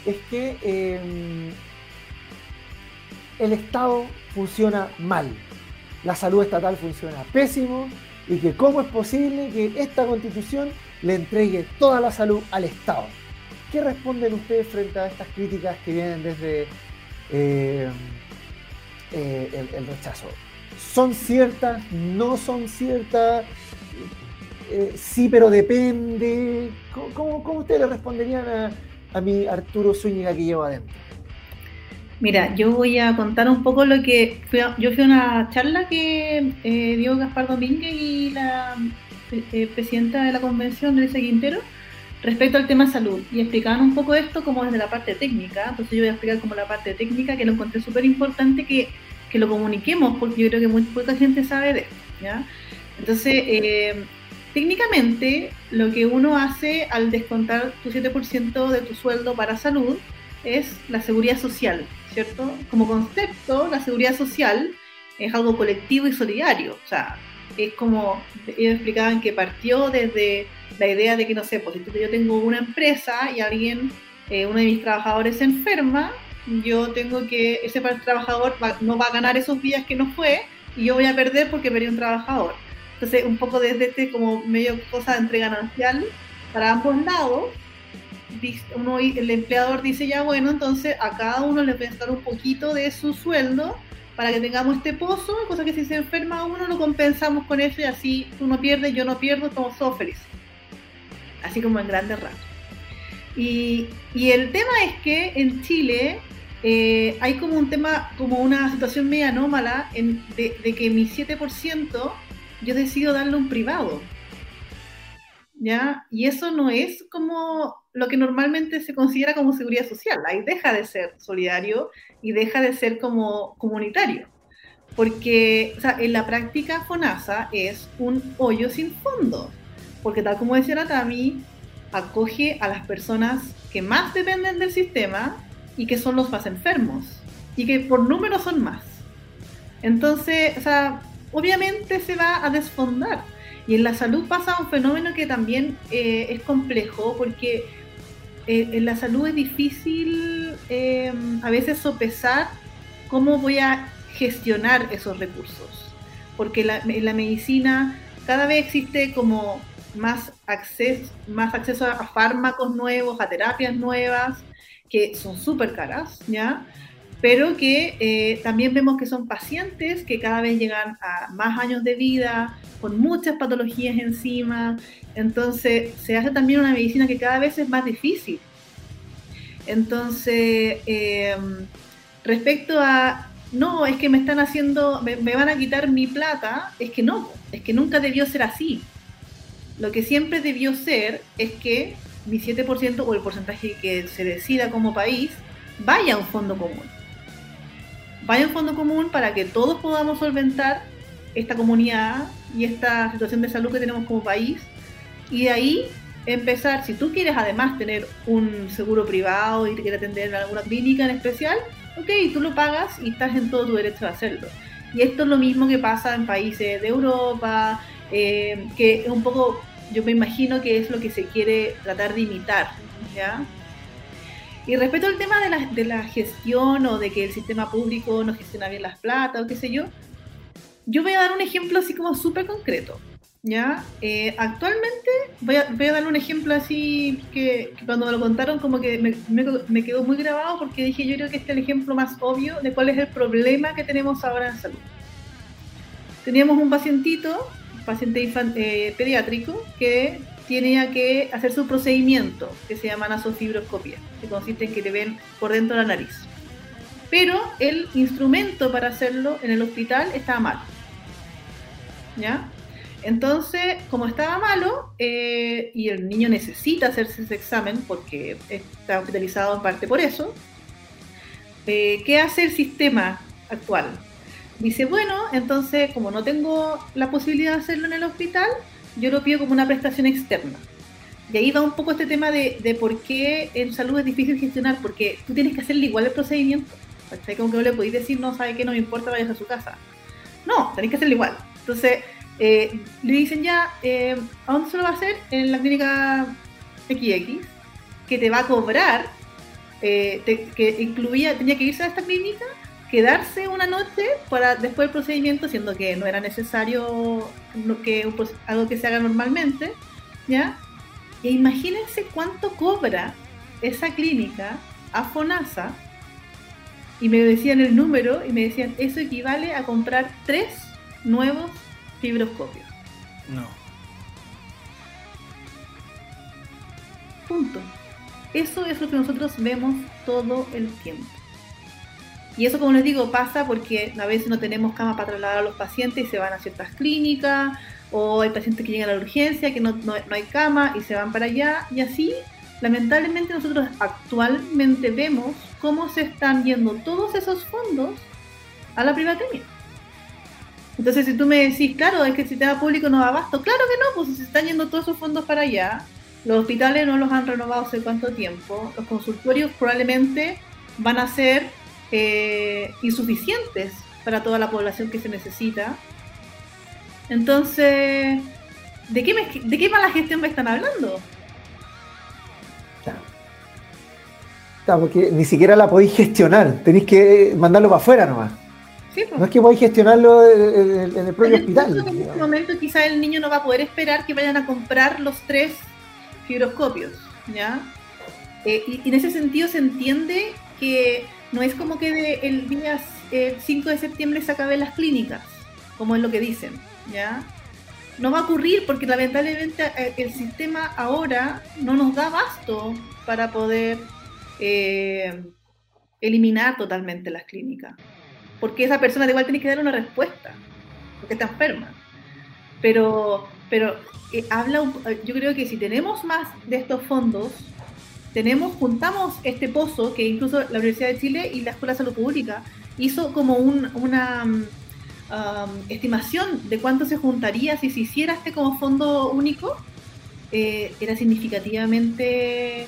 es que em, el Estado funciona mal, la salud estatal funciona pésimo y que cómo es posible que esta constitución le entregue toda la salud al Estado. ¿Qué responden ustedes frente a estas críticas que vienen desde eh, eh, el, rechazo? ¿Son ciertas? ¿No son ciertas? Eh, sí, pero depende. ¿Cómo, ustedes le responderían a, a mi Arturo Zúñiga que llevo adentro? Mira, yo voy a contar un poco lo que yo fui a una charla que dio Gaspar Domínguez y la presidenta de la convención, Teresa Quintero, respecto al tema salud y explicaban un poco esto como desde la parte técnica. Entonces yo voy a explicar como la parte técnica que lo encontré súper importante que, que, lo comuniquemos porque yo creo que muy poca gente sabe de esto. ¿ya? Entonces, eh, técnicamente lo que uno hace al descontar tu 7% de tu sueldo para salud es la seguridad social. ¿cierto? Como concepto, la seguridad social es algo colectivo y solidario. O sea, es como ellos explicaban que partió desde la idea de que, no sé, pues yo tengo una empresa y alguien, eh, uno de mis trabajadores se enferma, yo tengo que, ese trabajador no va a ganar esos días que no fue y yo voy a perder porque perdí un trabajador. Entonces, un poco desde este como medio cosa entre ganancial para ambos lados, el empleador dice ya, bueno, entonces a cada uno le voy a dar un poquito de su sueldo para que tengamos este pozo, cosa que si se enferma uno lo compensamos con eso y así tú no pierdes, yo no pierdo, todos somos. Así como en grandes rasgos. Y, y, el tema es que en Chile eh, hay como un tema, como una situación media anómala en, de, de, que mi 7% yo decido darle un privado. ¿Ya? Y eso no es como lo que normalmente se considera como seguridad social. Ahí deja de ser solidario y deja de ser como comunitario. Porque en la práctica FONASA es un hoyo sin fondo. Porque tal como decía Natami, acoge a las personas que más dependen del sistema y que son los más enfermos. Y que por número son más. Entonces, obviamente se va a desfondar. Y en la salud pasa un fenómeno que también eh, es complejo porque eh, en la salud es difícil em, a veces sopesar cómo voy a gestionar esos recursos. Porque en la medicina cada vez existe como más acceso, más acceso a fármacos nuevos, a terapias nuevas, que son súper caras, ¿ya? Pero que eh, también vemos que son pacientes que cada vez llegan a más años de vida, con muchas patologías encima, entonces se hace también una medicina que cada vez es más difícil. Entonces, em, respecto a, no, es que me están haciendo, me, van a quitar mi plata, es que no, es que nunca debió ser así. Lo que siempre debió ser es que mi 7% o el porcentaje que se decida como país vaya a un fondo común. Vaya un fondo común para que todos podamos solventar esta comunidad y esta situación de salud que tenemos como país. Y de ahí empezar, si tú quieres además tener un seguro privado y te quieres atender en alguna clínica en especial, ok, tú lo pagas y estás en todo tu derecho de hacerlo. Y esto es lo mismo que pasa en países de Europa, eh, que es un poco, yo me imagino que es lo que se quiere tratar de imitar, ¿ya? Y respecto al tema de la, de la gestión o de que el sistema público no gestiona bien las plata o qué sé yo, yo voy a dar un ejemplo así como súper concreto. ¿ya? Eh, actualmente, voy a, dar un ejemplo así que, cuando me lo contaron como que me, me, quedó muy grabado porque dije yo creo que este es el ejemplo más obvio de cuál es el problema que tenemos ahora en salud. Teníamos un pacientito, paciente eh, pediátrico, que tenía que hacer su procedimiento que se llama nasofibroscopia, que consiste en que le ven por dentro de la nariz. Pero el instrumento para hacerlo en el hospital estaba mal. ¿Ya? Entonces, como estaba malo eh, y el niño necesita hacerse ese examen porque está hospitalizado en parte por eso, eh, ¿qué hace el sistema actual? Dice, bueno, entonces como no tengo la posibilidad de hacerlo en el hospital, yo lo pido como una prestación externa. Y ahí va un poco este tema de, por qué en salud es difícil gestionar, porque tú tienes que hacerle igual el procedimiento. Como que no le podéis decir, no, sabe que no me importa, vayas a su casa. No, tenéis que hacerlo igual. Entonces, eh, le dicen ya, eh, ¿a dónde se lo va a hacer? En la clínica XX, que te va a cobrar, eh, que incluía, tenía que irse a esta clínica, quedarse una noche para después del procedimiento, siendo que no era necesario que algo que se haga normalmente, ¿ya? E imagínense cuánto cobra esa clínica a FONASA, y me decían el número, y me decían, eso equivale a comprar tres nuevos fibroscopio. No. Punto. Eso es lo que nosotros vemos todo el tiempo. Y eso, como les digo, pasa porque a veces no tenemos cama para trasladar a los pacientes y se van a ciertas clínicas, o hay pacientes que llegan a la urgencia, que no, no, hay cama y se van para allá, y así, lamentablemente, nosotros actualmente vemos cómo se están yendo todos esos fondos a la privatía. Entonces, si tú me decís, claro, es que el sistema público no da abasto, claro que no, pues se están yendo todos esos fondos para allá, los hospitales no los han renovado hace cuánto tiempo, los consultorios probablemente van a ser eh, insuficientes para toda la población que se necesita. Entonces, ¿de qué, de qué mala gestión me están hablando? Claro, porque ni siquiera la podéis gestionar, tenéis que mandarlo para afuera nomás. Pues. No es que podáis gestionarlo en, el propio hospital. En este momento quizá el niño no va a poder esperar que vayan a comprar los tres fibroscopios, ¿ya? Eh, y, en ese sentido se entiende que no es como que el día 5 de septiembre se acaben las clínicas, como es lo que dicen, ¿ya? No va a ocurrir porque lamentablemente eh, el sistema ahora no nos da basto para poder eh, eliminar totalmente las clínicas. Porque esa persona igual tiene que dar una respuesta, porque está enferma. Pero, pero eh, habla, yo creo que si tenemos más de estos fondos, tenemos, juntamos este pozo que incluso la Universidad de Chile y la Escuela de Salud Pública hizo como una um, estimación de cuánto se juntaría si se hiciera este como fondo único, eh, era significativamente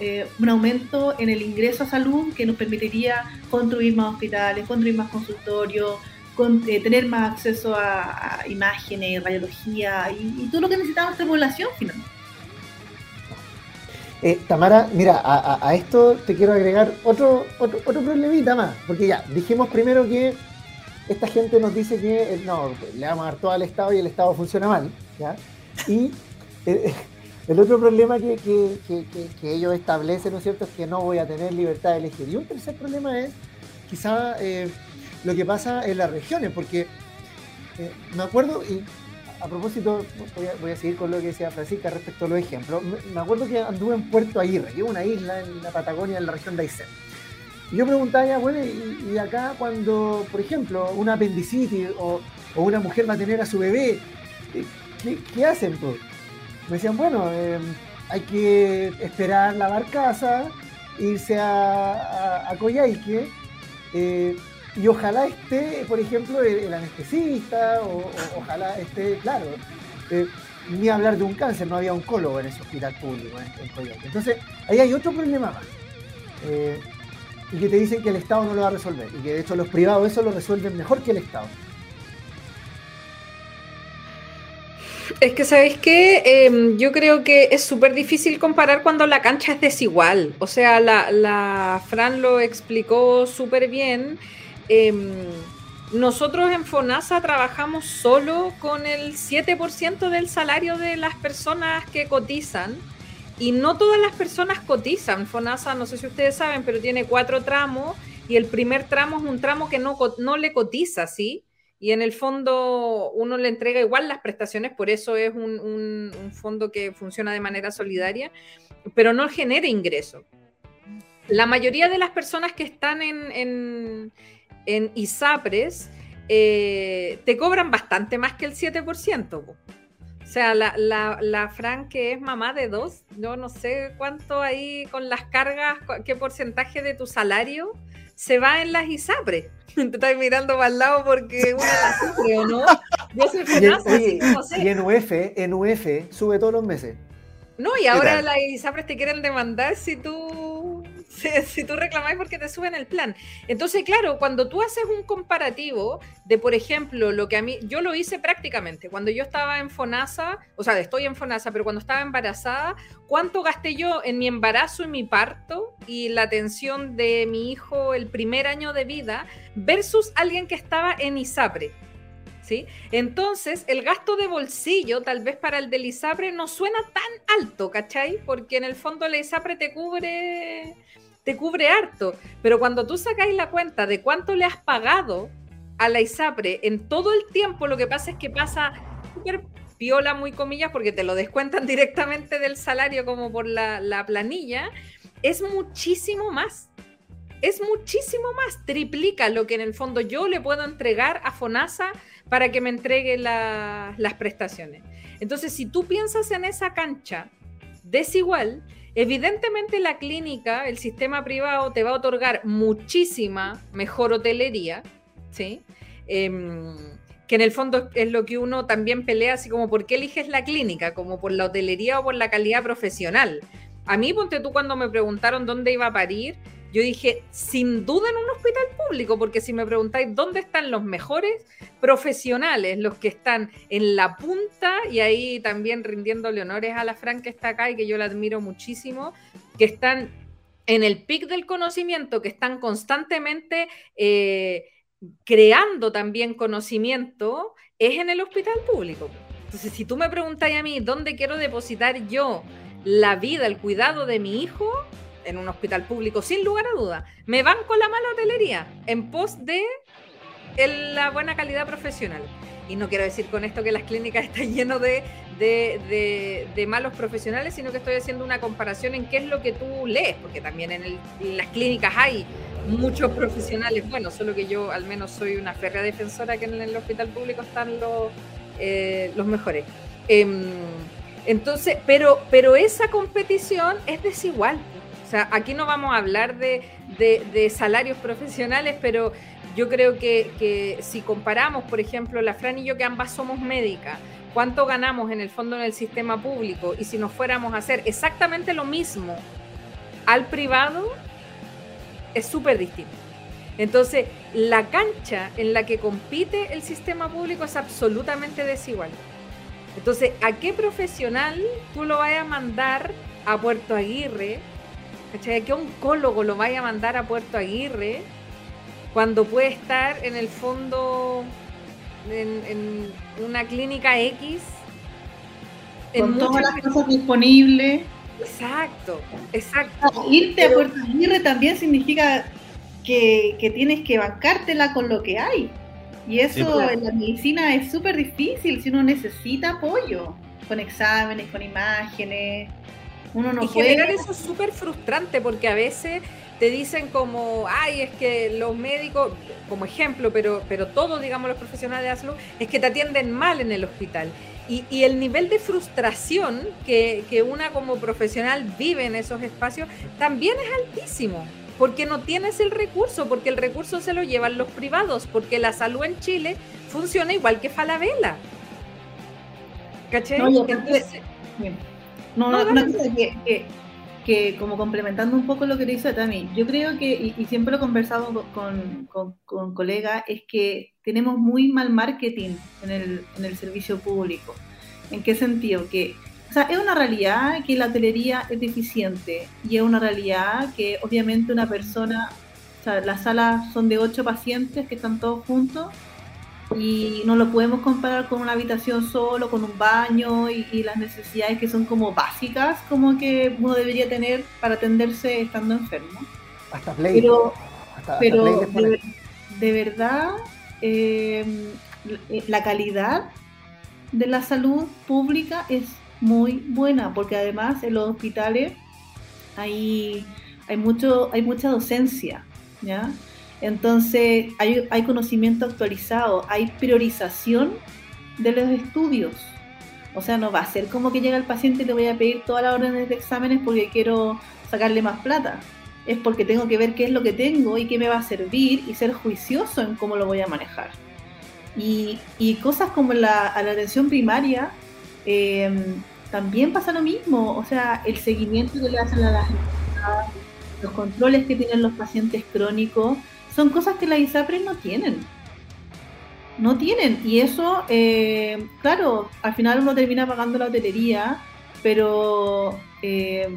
eh, un aumento en el ingreso a salud que nos permitiría construir más hospitales, construir más consultorios, eh, tener más acceso a, imágenes, radiología y, todo lo que necesita nuestra población finalmente. Eh, Tamara, mira, a, esto te quiero agregar otro, otro, otro problemita más, porque ya, dijimos primero que esta gente nos dice que no, le vamos a dar todo al Estado y el Estado funciona mal, ¿ya? Y el otro problema que, ellos establecen, ¿no es cierto?, es que no voy a tener libertad de elegir. Y un tercer problema es quizá eh, lo que pasa en las regiones, porque eh, me acuerdo, y a propósito, voy a, seguir con lo que decía Francisca respecto a los ejemplos, me, acuerdo que anduve en Puerto Aguirre, que es una isla en la Patagonia, en la región de Aysén. Y yo preguntaba bueno, y, acá cuando, por ejemplo, una apendicitis o, una mujer va a tener a su bebé, ¿qué, qué hacen? Pues? me decían, bueno, em, hay que esperar la barcaza, irse a, a, eh, y ojalá esté, por ejemplo, el, anestesista, o, ojalá esté, claro, eh, ni hablar de un cáncer, no había oncólogo en ese hospital público en, Coyhaique. Entonces, ahí hay otro problema más. Eh, y que te dicen que el Estado no lo va a resolver, y que de hecho los privados eso lo resuelven mejor que el Estado. Es que, ¿sabéis qué? Em, yo creo que es súper difícil comparar cuando la cancha es desigual. O sea, la, Fran lo explicó súper bien. Em, nosotros en FONASA trabajamos solo con el 7% del salario de las personas que cotizan. Y no todas las personas cotizan. FONASA, no sé si ustedes saben, pero tiene cuatro tramos. Y el primer tramo es un tramo que no, no le cotiza, ¿sí? y en el fondo uno le entrega igual las prestaciones, por eso es un, fondo que funciona de manera solidaria, pero no genera ingreso. La mayoría de las personas que están en, ISAPRES eh, te cobran bastante más que el 7%. O sea, la, la, la, Fran que es mamá de dos, yo no sé cuánto ahí con las cargas, qué porcentaje de tu salario se va en las ISAPRES. Te estás mirando para el lado porque una la sufre, ¿o no? Yo soy y, en, y en UF, en UF sube todos los meses. No, y ahora las ISAPRES te quieren demandar si tú si, tú reclamáis porque te suben el plan. Entonces, claro, cuando tú haces un comparativo de, por ejemplo, lo que a mí, yo lo hice prácticamente, cuando yo estaba en FONASA, o sea, estoy en FONASA, pero cuando estaba embarazada, ¿cuánto gasté yo en mi embarazo y mi parto y la atención de mi hijo el primer año de vida versus alguien que estaba en ISAPRE? ¿Sí? Entonces, el gasto de bolsillo, tal vez para el del ISAPRE, no suena tan alto, ¿cachai? Porque en el fondo el ISAPRE te cubre te cubre harto. Pero cuando tú sacáis la cuenta de cuánto le has pagado a la ISAPRE en todo el tiempo, lo que pasa es que pasa súper piola, muy comillas, porque te lo descuentan directamente del salario como por la, planilla, es muchísimo más. Es muchísimo más, triplica lo que en el fondo yo le puedo entregar a FONASA para que me entregue las prestaciones. Entonces, si tú piensas en esa cancha desigual, Evidentemente la clínica, el sistema privado te va a otorgar muchísima mejor hotelería, ¿sí? Em, que en el fondo es lo que uno también pelea, así como por qué eliges la clínica, como por la hotelería o por la calidad profesional. A mí, ponte tú, cuando me preguntaron dónde iba a parir, yo dije, sin duda en un hospital público, porque si me preguntáis dónde están los mejores profesionales, los que están en la punta, y ahí también rindiéndole honores a la Fran que está acá y que yo la admiro muchísimo, que están en el pic del conocimiento, que están constantemente eh, creando también conocimiento, es en el hospital público. Entonces, si tú me preguntáis a mí dónde quiero depositar yo la vida, el cuidado de mi hijo, en un hospital público, sin lugar a duda, me van con la mala hotelería en pos de la buena calidad profesional. Y no quiero decir con esto que las clínicas están llenas de, malos profesionales, sino que estoy haciendo una comparación en qué es lo que tú lees, porque también en, las clínicas hay muchos profesionales bueno, solo que yo al menos soy una férrea defensora que en el hospital público están los, eh, los mejores. Em, entonces, pero, pero esa competición es desigual. O sea, aquí no vamos a hablar de, salarios profesionales, pero yo creo que, que, si comparamos, por ejemplo, la Fran y yo, que ambas somos médicas, cuánto ganamos en el fondo en el sistema público y si nos fuéramos a hacer exactamente lo mismo al privado, es súper distinto. Entonces, la cancha en la que compite el sistema público es absolutamente desigual. Entonces, ¿a qué profesional tú lo vayas a mandar a Puerto Aguirre? ¿A qué oncólogo lo vaya a mandar a Puerto Aguirre cuando puede estar en el fondo en, una clínica X? Con todas las cosas disponibles. Exacto, exacto. irte a Puerto Aguirre también significa que, tienes que bancártela con lo que hay. Y eso en la medicina es súper difícil si uno necesita apoyo, con exámenes, con imágenes. Uno no y puede. generar eso es súper frustrante porque a veces te dicen como, ay, es que los médicos, como ejemplo, pero, pero todos, digamos, los profesionales de salud, es que te atienden mal en el hospital. Y, y el nivel de frustración que, que, una como profesional vive en esos espacios también es altísimo porque no tienes el recurso, porque el recurso se lo llevan los privados, porque la salud en Chile funciona igual que Falabella. ¿Caché? No, no, no, que, que, como complementando un poco lo que dice Tami, yo creo que, y, siempre lo he conversado con, con, con, colegas, es que tenemos muy mal marketing en el, en el servicio público. ¿En qué sentido? Que o sea, es una realidad que la hotelería es deficiente y es una realidad que obviamente una persona, o sea, las salas son de ocho pacientes que están todos juntos y no lo podemos comparar con una habitación solo, con un baño y, las necesidades que son como básicas, como que uno debería tener para atenderse estando enfermo. Hasta play. Pero, pero de, verdad, eh, la calidad de la salud pública es muy buena, porque además en los hospitales hay, hay, mucho, hay mucha docencia, ¿ya? Entonces hay, hay conocimiento actualizado, hay priorización de los estudios. O sea, no va a ser como que llega el paciente y le voy a pedir todas las órdenes de exámenes porque quiero sacarle más plata. Es porque tengo que ver qué es lo que tengo y qué me va a servir y ser juicioso en cómo lo voy a manejar. Y, y cosas como la, la atención primaria, Em, también pasa lo mismo, o sea, el seguimiento que le hacen a las los controles que tienen los pacientes crónicos, son cosas que la ISAPRE no tienen. No tienen. Y eso, eh, claro, al final uno termina pagando la hotelería, pero eh,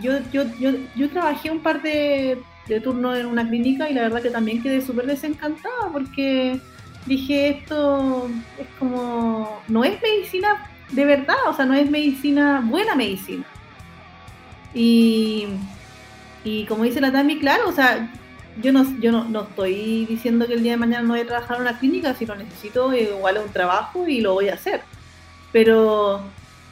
yo, yo, yo, yo, trabajé un par de, de turnos en una clínica y la verdad que también quedé súper desencantada porque dije esto es como, no es medicina de verdad, o sea, no es medicina, buena medicina. Y, y como dice la Tami, claro, o sea, yo no, yo no, estoy diciendo que el día de mañana no voy a trabajar en una clínica, si lo necesito, igual es un trabajo y lo voy a hacer. Pero,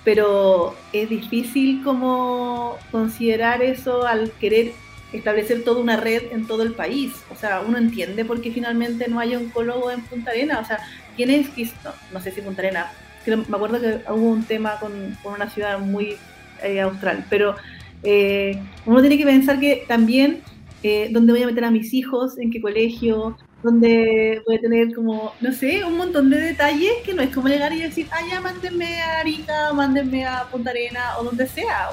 pero es difícil como considerar eso al querer establecer toda una red en todo el país. O sea, uno entiende por qué finalmente no hay oncólogo en Punta Arena. O sea, ¿quién es? No, no sé si Punta Arena, me acuerdo que hubo un tema con, una ciudad muy eh, austral, pero eh, uno tiene que pensar que también eh, dónde voy a meter a mis hijos, en qué colegio, dónde voy a tener como, no sé, un montón de detalles que no es como llegar y decir, ah, ya, mándenme a Arica, mándenme a Punta Arena o donde sea.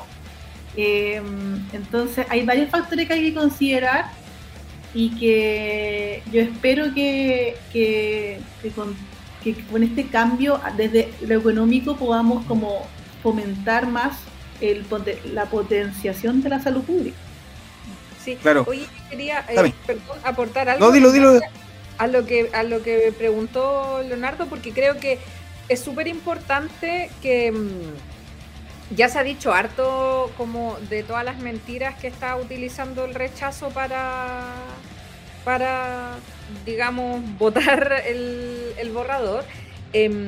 Em, entonces hay varios factores que hay que considerar y que yo espero que, con este cambio desde lo económico podamos como fomentar más el, la potenciación de la salud pública. Sí, claro. Oye, quería eh, aportar algo. No, dilo, dilo. A lo que a lo que preguntó Leonardo, porque creo que es súper importante que mm, ya se ha dicho harto como de todas las mentiras que está utilizando el rechazo para, para digamos, votar el, el borrador. Em,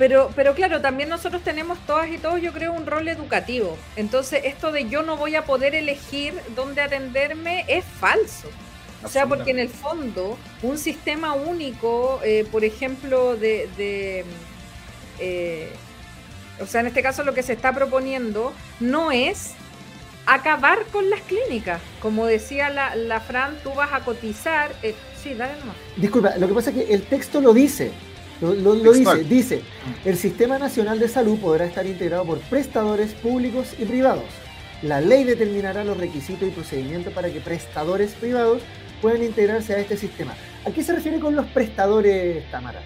pero, pero claro, también nosotros tenemos todas y todos, yo creo, un rol educativo. Entonces, esto de yo no voy a poder elegir dónde atenderme es falso. O sea, porque en el fondo, un sistema único, eh, por ejemplo, de... Eh, o sea, en este caso lo que se está proponiendo no es acabar con las clínicas. Como decía la, la Fran, tú vas a cotizar. Eh, sí, dale nomás. Disculpa, lo que pasa es que el texto lo dice. Lo, dice, dice, el Sistema Nacional de Salud podrá estar integrado por prestadores públicos y privados. La ley determinará los requisitos y procedimientos para que prestadores privados puedan integrarse a este sistema. ¿A qué se refiere con los prestadores, Tamara?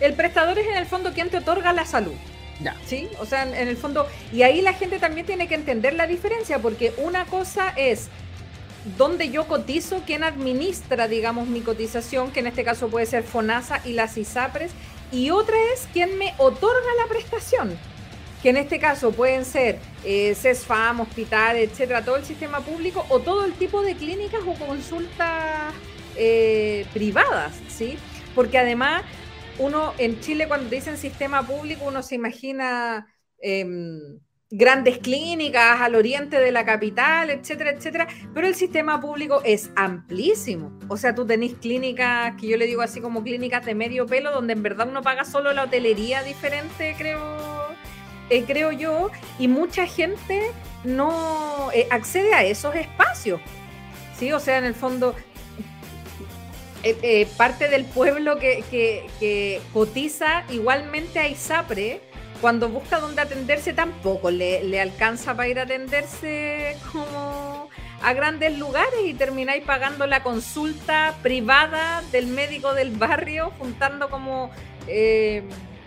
El prestador es en el fondo quien te otorga la salud. Ya. ¿Sí? O sea, en el fondo, y ahí la gente también tiene que entender la diferencia, porque una cosa es donde yo cotizo, quién administra, digamos, mi cotización, que en este caso puede ser FONASA y las ISAPRES, y otra es quién me otorga la prestación, que en este caso pueden ser eh, CESFAM, hospitales, etcétera, todo el sistema público o todo el tipo de clínicas o consultas eh, privadas, ¿sí? Porque además, uno en Chile, cuando dicen sistema público, uno se imagina. Em, grandes clínicas al oriente de la capital, etcétera, etcétera, pero el sistema público es amplísimo. O sea, tú tenés clínicas, que yo le digo así como clínicas de medio pelo, donde en verdad uno paga solo la hotelería diferente, creo, eh, creo yo, y mucha gente no eh, accede a esos espacios. Sí, o sea, en el fondo, eh, parte del pueblo que, cotiza igualmente a ISAPRE, cuando busca dónde atenderse tampoco le, alcanza para ir a atenderse como a grandes lugares y termináis pagando la consulta privada del médico del barrio, juntando como eh,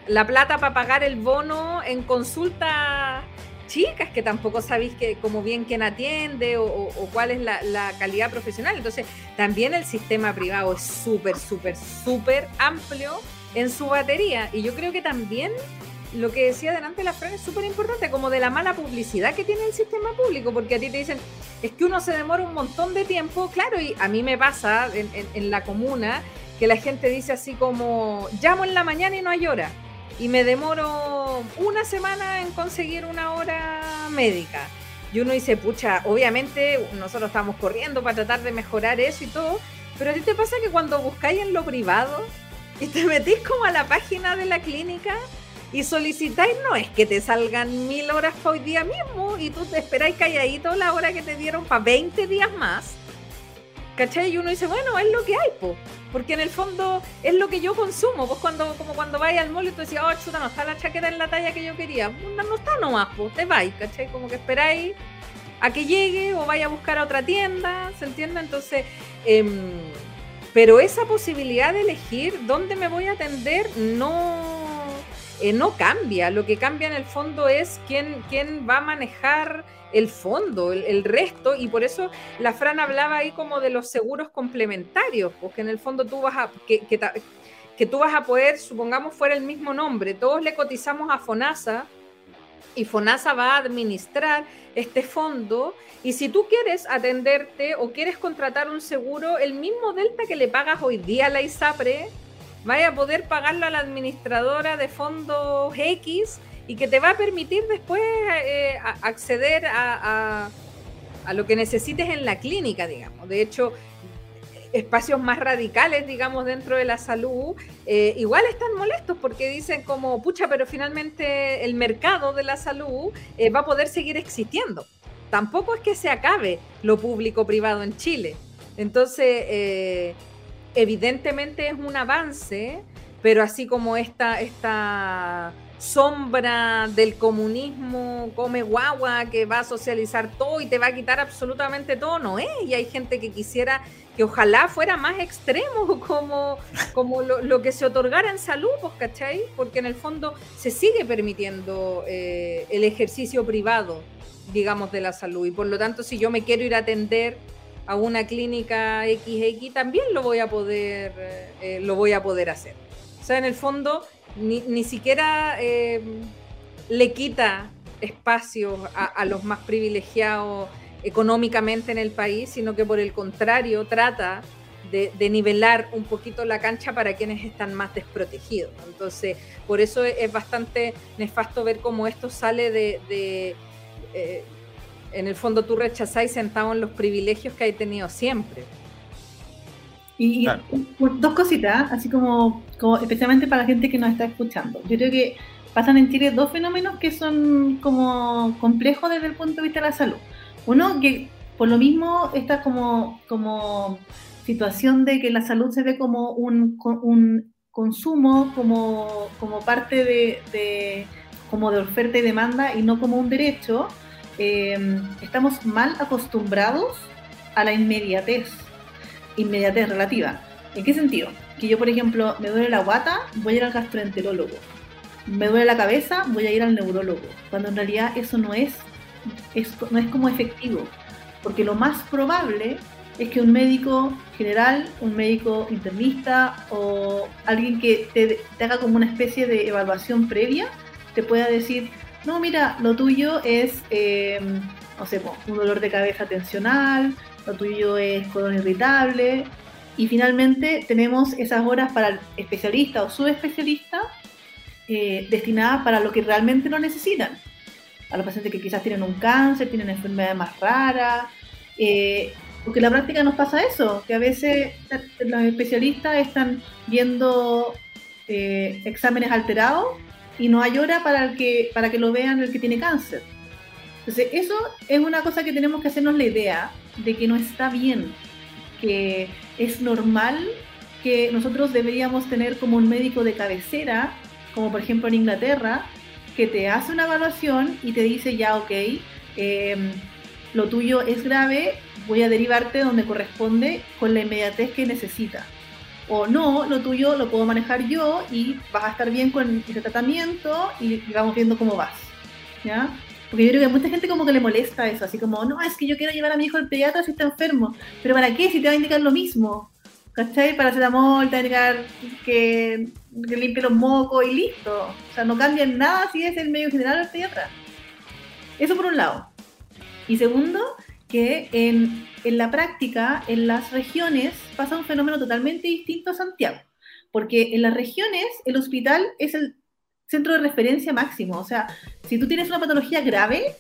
la plata para pagar el bono en consultas chicas que tampoco sabéis que, como bien quién atiende o, cuál es la, la, calidad profesional. Entonces, también el sistema privado es súper, súper, súper amplio en su batería. Y yo creo que también lo que decía delante la Fran es súper importante, como de la mala publicidad que tiene el sistema público, porque a ti te dicen, es que uno se demora un montón de tiempo, claro, y a mí me pasa en, la comuna que la gente dice así como, llamo en la mañana y no hay hora, y me demoro una semana en conseguir una hora médica. Y uno dice, pucha, obviamente nosotros estamos corriendo para tratar de mejorar eso y todo, pero a ti te pasa que cuando buscáis en lo privado y te metís como a la página de la clínica, y solicitáis no es que te salgan mil horas para hoy día mismo y tú te esperáis calladito la hora que te dieron para 20 días más. ¿Cachai? Y uno dice, bueno, es lo que hay, po. Porque en el fondo es lo que yo consumo. Vos cuando, como cuando vais al mall y tú decías, oh, chuta, no está la chaqueta en la talla que yo quería. No, no está nomás, pues te vais, ¿cachai? Como que esperáis a que llegue o vaya a buscar a otra tienda, ¿se entiende? Entonces, em, pero esa posibilidad de elegir dónde me voy a atender no eh, no cambia. Lo que cambia en el fondo es quién, quién va a manejar el fondo, el, resto, y por eso la Fran hablaba ahí como de los seguros complementarios, porque en el fondo tú vas a, que, que, tú vas a poder, supongamos fuera el mismo nombre, todos le cotizamos a FONASA y FONASA va a administrar este fondo y si tú quieres atenderte o quieres contratar un seguro, el mismo delta que le pagas hoy día a la ISAPRE, vaya a poder pagarlo a la administradora de fondos X y que te va a permitir después eh, acceder a, lo que necesites en la clínica, digamos. De hecho, espacios más radicales, digamos, dentro de la salud, eh, igual están molestos porque dicen como, pucha, pero finalmente el mercado de la salud eh, va a poder seguir existiendo. Tampoco es que se acabe lo público-privado en Chile. Entonces, evidentemente es un avance, pero así como esta, esta sombra del comunismo, come guagua, que va a socializar todo y te va a quitar absolutamente todo, no es. Y hay gente que quisiera que ojalá fuera más extremo como, como lo, que se otorgara en salud, pues, ¿cachai? Porque en el fondo se sigue permitiendo eh, el ejercicio privado, digamos, de la salud. Y por lo tanto, si yo me quiero ir a atender a una clínica XX, también lo voy a poder, eh, lo voy a poder hacer. O sea, en el fondo ni, siquiera eh, le quita espacio a, los más privilegiados económicamente en el país, sino que por el contrario trata de, nivelar un poquito la cancha para quienes están más desprotegidos. Entonces, por eso es, bastante nefasto ver cómo esto sale de... Eh, en el fondo tú rechazáis sentado en los privilegios que hay tenido siempre. Y dos cositas, así como, especialmente para la gente que nos está escuchando. Yo creo que pasan en Chile dos fenómenos que son como complejos desde el punto de vista de la salud. Uno, que por lo mismo esta como, como situación de que la salud se ve como un, un consumo, como, como parte de, como de oferta y demanda y no como un derecho, eh, estamos mal acostumbrados a la inmediatez inmediatez relativa. ¿En qué sentido? Que yo, por ejemplo, me duele la guata, voy a ir al gastroenterólogo. Me duele la cabeza, voy a ir al neurólogo. Cuando en realidad eso no es, no es como efectivo. Porque lo más probable es que un médico general, un médico internista o alguien que te, haga como una especie de evaluación previa, te pueda decir, no, mira, lo tuyo es, eh, no sé, un dolor de cabeza tensional, lo tuyo es colon irritable. Y finalmente tenemos esas horas para el especialista o subespecialista eh, destinadas para lo que realmente lo necesitan. A los pacientes que quizás tienen un cáncer, tienen enfermedades más raras. Eh, porque en la práctica nos pasa eso, que a veces los especialistas están viendo exámenes alterados y no hay hora para, que, para que lo vean el que tiene cáncer. Entonces, eso es una cosa que tenemos que hacernos la idea de que no está bien, que es normal que nosotros deberíamos tener como un médico de cabecera, como por ejemplo en Inglaterra, que te hace una evaluación y te dice ya, ok, em, lo tuyo es grave, voy a derivarte donde corresponde con la inmediatez que necesita. O no, lo tuyo lo puedo manejar yo y vas a estar bien con ese tratamiento y, vamos viendo cómo vas. ¿Ya? Porque yo creo que a mucha gente como que le molesta eso, así como, no, es que yo quiero llevar a mi hijo al pediatra si está enfermo. Pero ¿para qué? Si te va a indicar lo mismo. ¿Cachai? Para hacer amor, te va a indicar que, que limpie los mocos y listo. O sea, no cambia nada si es el medio general del pediatra. Eso por un lado. Y segundo, que en, en la práctica, en las regiones, pasa un fenómeno totalmente distinto a Santiago. Porque en las regiones, el hospital es el centro de referencia máximo. O sea, si tú tienes una patología grave,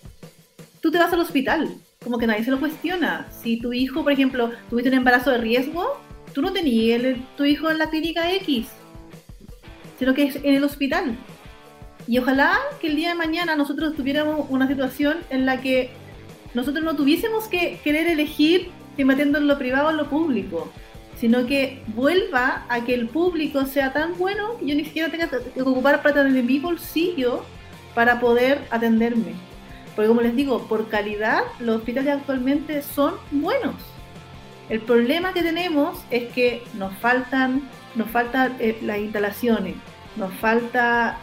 tú te vas al hospital. Como que nadie se lo cuestiona. Si tu hijo, por ejemplo, tuviste un embarazo de riesgo, tú no tenías tu hijo en la clínica X, sino que es en el hospital. Y ojalá que el día de mañana nosotros tuviéramos una situación en la que nosotros no tuviésemos que querer elegir si metiendo en lo privado o en lo público sino que vuelva a que el público sea tan bueno que yo ni siquiera tenga que ocupar plata de mi bolsillo para poder atenderme. Porque como les digo, por calidad los hospitales actualmente son buenos. El problema que tenemos es que nos faltan, nos faltan eh, las instalaciones, nos falta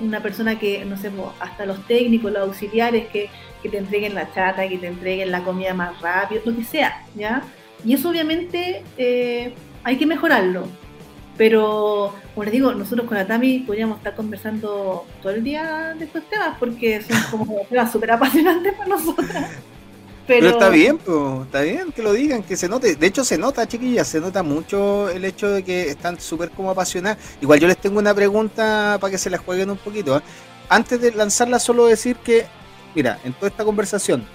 una persona que, no sé, hasta los técnicos, los auxiliares que, que te entreguen la chata, que te entreguen la comida más rápido, lo que sea, ¿ya? Y eso obviamente eh, hay que mejorarlo. Pero, como les digo, nosotros con Atami podríamos estar conversando todo el día de estos temas porque son como temas súper apasionantes para nosotras. Pero... está bien, está bien que lo digan, que se note. De hecho, se nota, chiquillas, se nota mucho el hecho de que están súper como apasionadas. Igual yo les tengo una pregunta para que se la jueguen un poquito. ¿eh? Antes de lanzarla, solo decir que, mira, en toda esta conversación,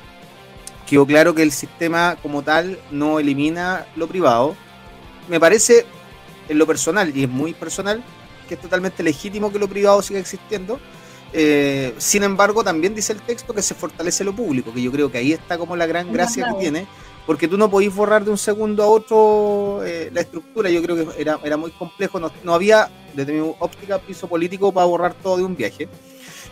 quedó claro que el sistema como tal no elimina lo privado. Me parece, en lo personal, y es muy personal, que es totalmente legítimo que lo privado siga existiendo. Eh, sin embargo, también dice el texto que se fortalece lo público, que yo creo que ahí está como la gran gracia que tiene, porque tú no podís borrar de un segundo a otro eh, la estructura. Yo creo que era, era muy complejo. No, había, desde mi óptica, piso político para borrar todo de un viaje.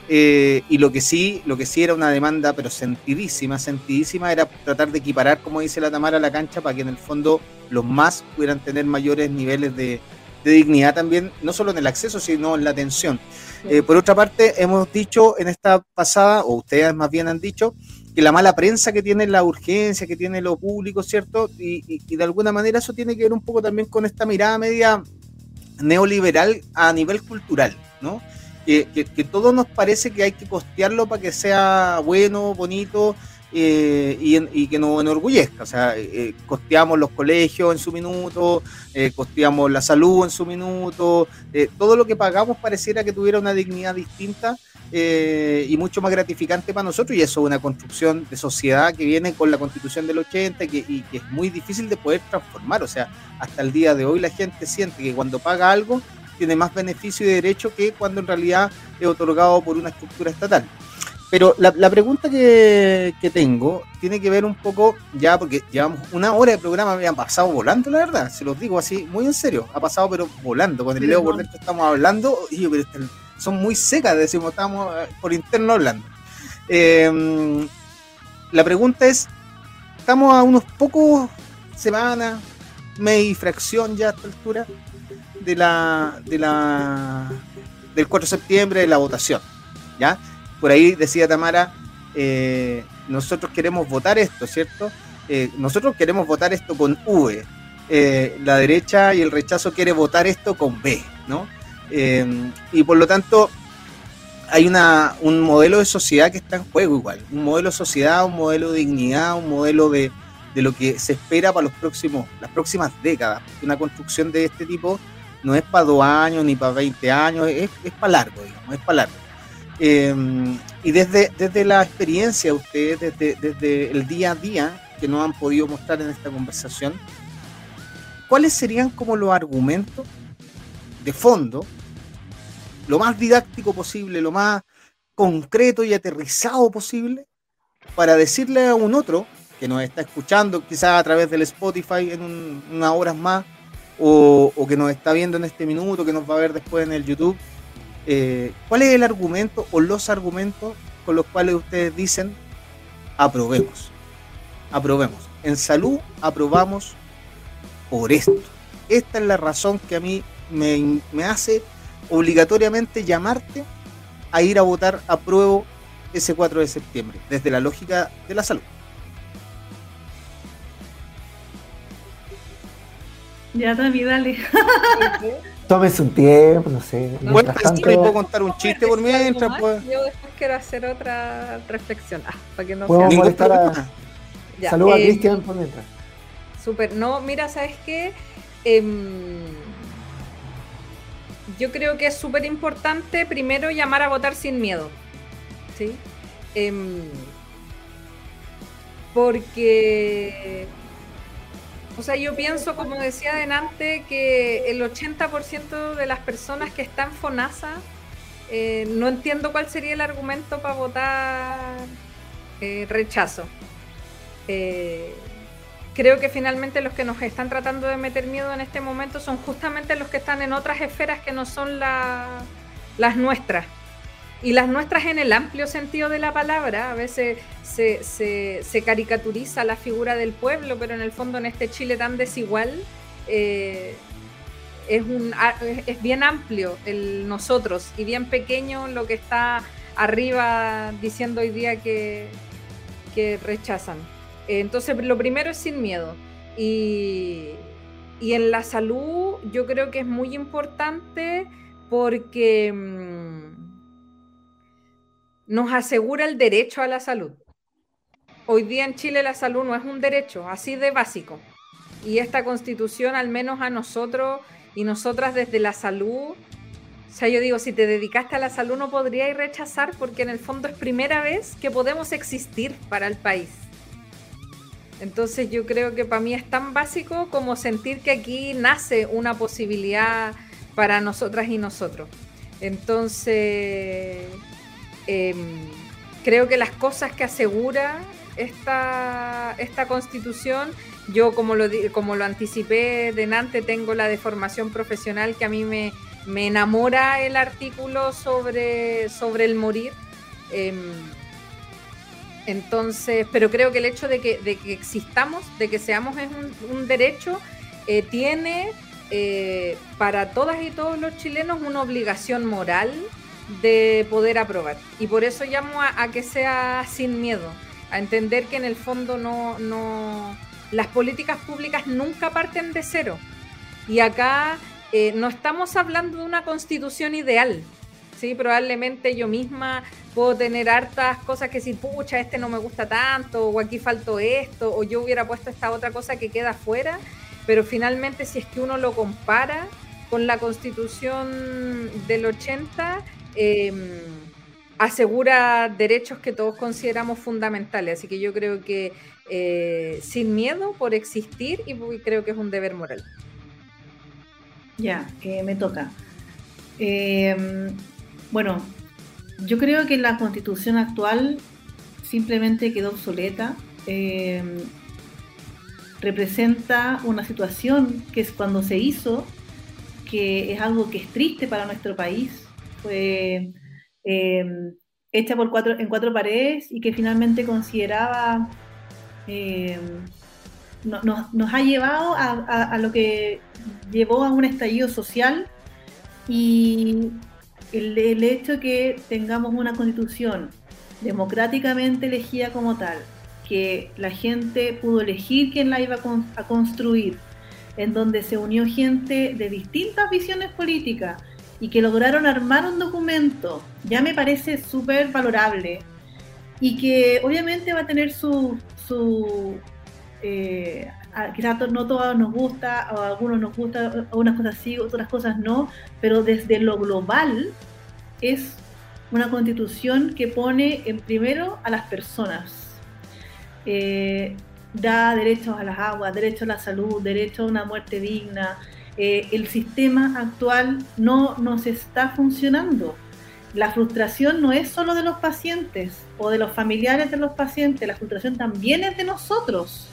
Eh, y lo que sí, lo que sí era una demanda, pero sentidísima, sentidísima, era tratar de equiparar, como dice la Tamara, la cancha para que en el fondo los más pudieran tener mayores niveles de, dignidad también, no solo en el acceso, sino en la atención. Eh, por otra parte, hemos dicho en esta pasada, o ustedes más bien han dicho, que la mala prensa que tiene la urgencia, que tiene lo público, ¿cierto? Y, de alguna manera eso tiene que ver un poco también con esta mirada media neoliberal a nivel cultural, ¿no? Que, todo nos parece que hay que costearlo para que sea bueno, bonito eh, y, que nos enorgullezca. O sea, eh, costeamos los colegios en su minuto, eh, costeamos la salud en su minuto, todo lo que pagamos pareciera que tuviera una dignidad distinta eh, y mucho más gratificante para nosotros y eso es una construcción de sociedad que viene con la constitución del 80 y que, y que, es muy difícil de poder transformar. O sea, hasta el día de hoy la gente siente que cuando paga algo tiene más beneficio y derecho que cuando en realidad es otorgado por una estructura estatal. Pero la, la pregunta que, que, tengo tiene que ver un poco, ya porque llevamos una hora de programa, me han pasado volando, la verdad, se los digo así, muy en serio, ha pasado pero volando. Con el Leo por dentro estamos hablando, y yo, pero son muy secas, decimos, estamos eh, por interno hablando. Eh, la pregunta es, estamos a unos pocos semanas, mes y fracción ya a esta altura de la, de la del 4 de septiembre de la votación. ¿ya? Por ahí decía Tamara, eh, nosotros queremos votar esto, ¿cierto? nosotros queremos votar esto con V. la derecha y el rechazo quiere votar esto con B, ¿no? Y por lo tanto, hay una, un modelo de sociedad que está en juego igual. Un modelo de sociedad, un modelo de dignidad, un modelo de, de lo que se espera para los próximos, las próximas décadas. Una construcción de este tipo no es para dos años ni para 20 años, es, es para largo, digamos, es para largo. Em, y desde, desde la experiencia de ustedes, desde, desde el día a día que nos han podido mostrar en esta conversación, ¿cuáles serían como los argumentos de fondo lo más didáctico posible, lo más concreto y aterrizado posible, para decirle a un otro que nos está escuchando, quizás a través del Spotify en unas horas más, o, que nos está viendo en este minuto, que nos va a ver después en el YouTube, eh, ¿cuál es el argumento o los argumentos con los cuales ustedes dicen aprobemos? Aprobemos. En salud aprobamos por esto. Esta es la razón que a mí me, me hace obligatoriamente llamarte a ir a votar a prueba ese 4 de septiembre, desde la lógica de la salud. Ya, David, dale. Tómese un tiempo, no sé. Bueno, tanto... puedo contar un chiste por mientras. Pues. Yo después quiero hacer otra reflexión. Ah, para que no sea... molestar a... Saludos a eh, Cristian por mientras. Súper. No, mira, ¿sabes qué? Eh, yo creo que es súper importante primero llamar a votar sin miedo. ¿sí? Em, porque, o sea, yo pienso, como decía adelante, que el 80% de las personas que están FONASA, eh, no entiendo cuál sería el argumento para votar eh, rechazo. Eh, creo que finalmente los que nos están tratando de meter miedo en este momento son justamente los que están en otras esferas que no son las nuestras. Y las nuestras en el amplio sentido de la palabra, a veces se, caricaturiza la figura del pueblo, pero en el fondo en este Chile tan desigual eh, es, un, es bien amplio el nosotros y bien pequeño lo que está arriba diciendo hoy día que, que rechazan. Entonces, lo primero es sin miedo. Y, en la salud yo creo que es muy importante porque mm, nos asegura el derecho a la salud. Hoy día en Chile la salud no es un derecho, así de básico. Y esta constitución, al menos a nosotros y nosotras desde la salud, o sea, yo digo, si te dedicaste a la salud no podrías rechazar porque en el fondo es primera vez que podemos existir para el país. Entonces yo creo que para mí es tan básico como sentir que aquí nace una posibilidad para nosotras y nosotros. Entonces, em, creo que las cosas que asegura esta, esta constitución. Yo, como lo, como lo anticipé delante, tengo la deformación profesional que a mí me, me enamora el artículo sobre, sobre el morir. Em, entonces, pero creo que el hecho de que, de que existamos, de que seamos es un, derecho, eh, tiene eh, para todas y todos los chilenos una obligación moral de poder aprobar. Y por eso llamo a, que sea sin miedo, a entender que en el fondo no, no, las políticas públicas nunca parten de cero. Y acá eh, no estamos hablando de una constitución ideal, ¿sí? Probablemente yo misma puedo tener hartas cosas que decir, pucha, este no me gusta tanto, o aquí faltó esto, o yo hubiera puesto esta otra cosa que queda fuera, pero finalmente si es que uno lo compara con la constitución del 80, em, asegura derechos que todos consideramos fundamentales. Así que yo creo que eh, sin miedo por existir y creo que es un deber moral. Ya, que me toca. Em, bueno, yo creo que la constitución actual simplemente quedó obsoleta. Eh, representa una situación que es cuando se hizo, que es algo que es triste para nuestro país. Eh, hecha por cuatro, en cuatro paredes y que finalmente consideraba, eh, nos ha llevado a, lo que llevó a un estallido social y el, hecho de que tengamos una constitución democráticamente elegida como tal, que la gente pudo elegir quién la iba a, construir, en donde se unió gente de distintas visiones políticas y que lograron armar un documento, ya me parece súper valorable y que obviamente va a tener su, su eh, quizás no todos nos gusta, o a algunos nos gusta, algunas cosas sí, otras cosas no, pero desde lo global es una constitución que pone en primero a las personas. Eh, da derechos a las aguas, derecho a la salud, derecho a una muerte digna. Eh, el sistema actual no nos está funcionando. La frustración no es solo de los pacientes o de los familiares de los pacientes, la frustración también es de nosotros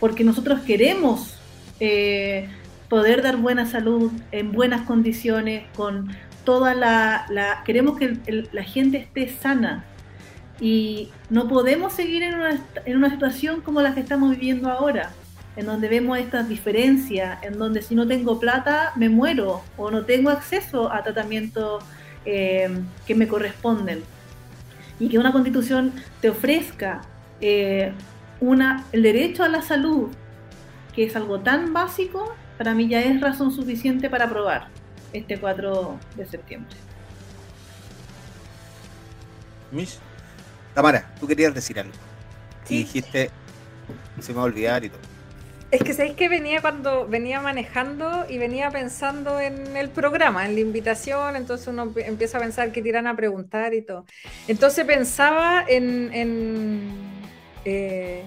porque nosotros queremos eh, poder dar buena salud en buenas condiciones, con toda la... queremos que la gente esté sana y no podemos seguir en una, en una situación como la que estamos viviendo ahora, en donde vemos estas diferencias, en donde si no tengo plata me muero o no tengo acceso a tratamientos eh, que me corresponden. Y que una constitución te ofrezca eh, una, el derecho a la salud, que es algo tan básico, para mí ya es razón suficiente para aprobar este 4 de septiembre. Miss, Tamara, tú querías decir algo. Y dijiste, se me va a olvidar y todo. Es que sabéis que venía cuando venía manejando y venía pensando en el programa, en la invitación, entonces uno empieza a pensar que tiran a preguntar y todo. Entonces pensaba en eh,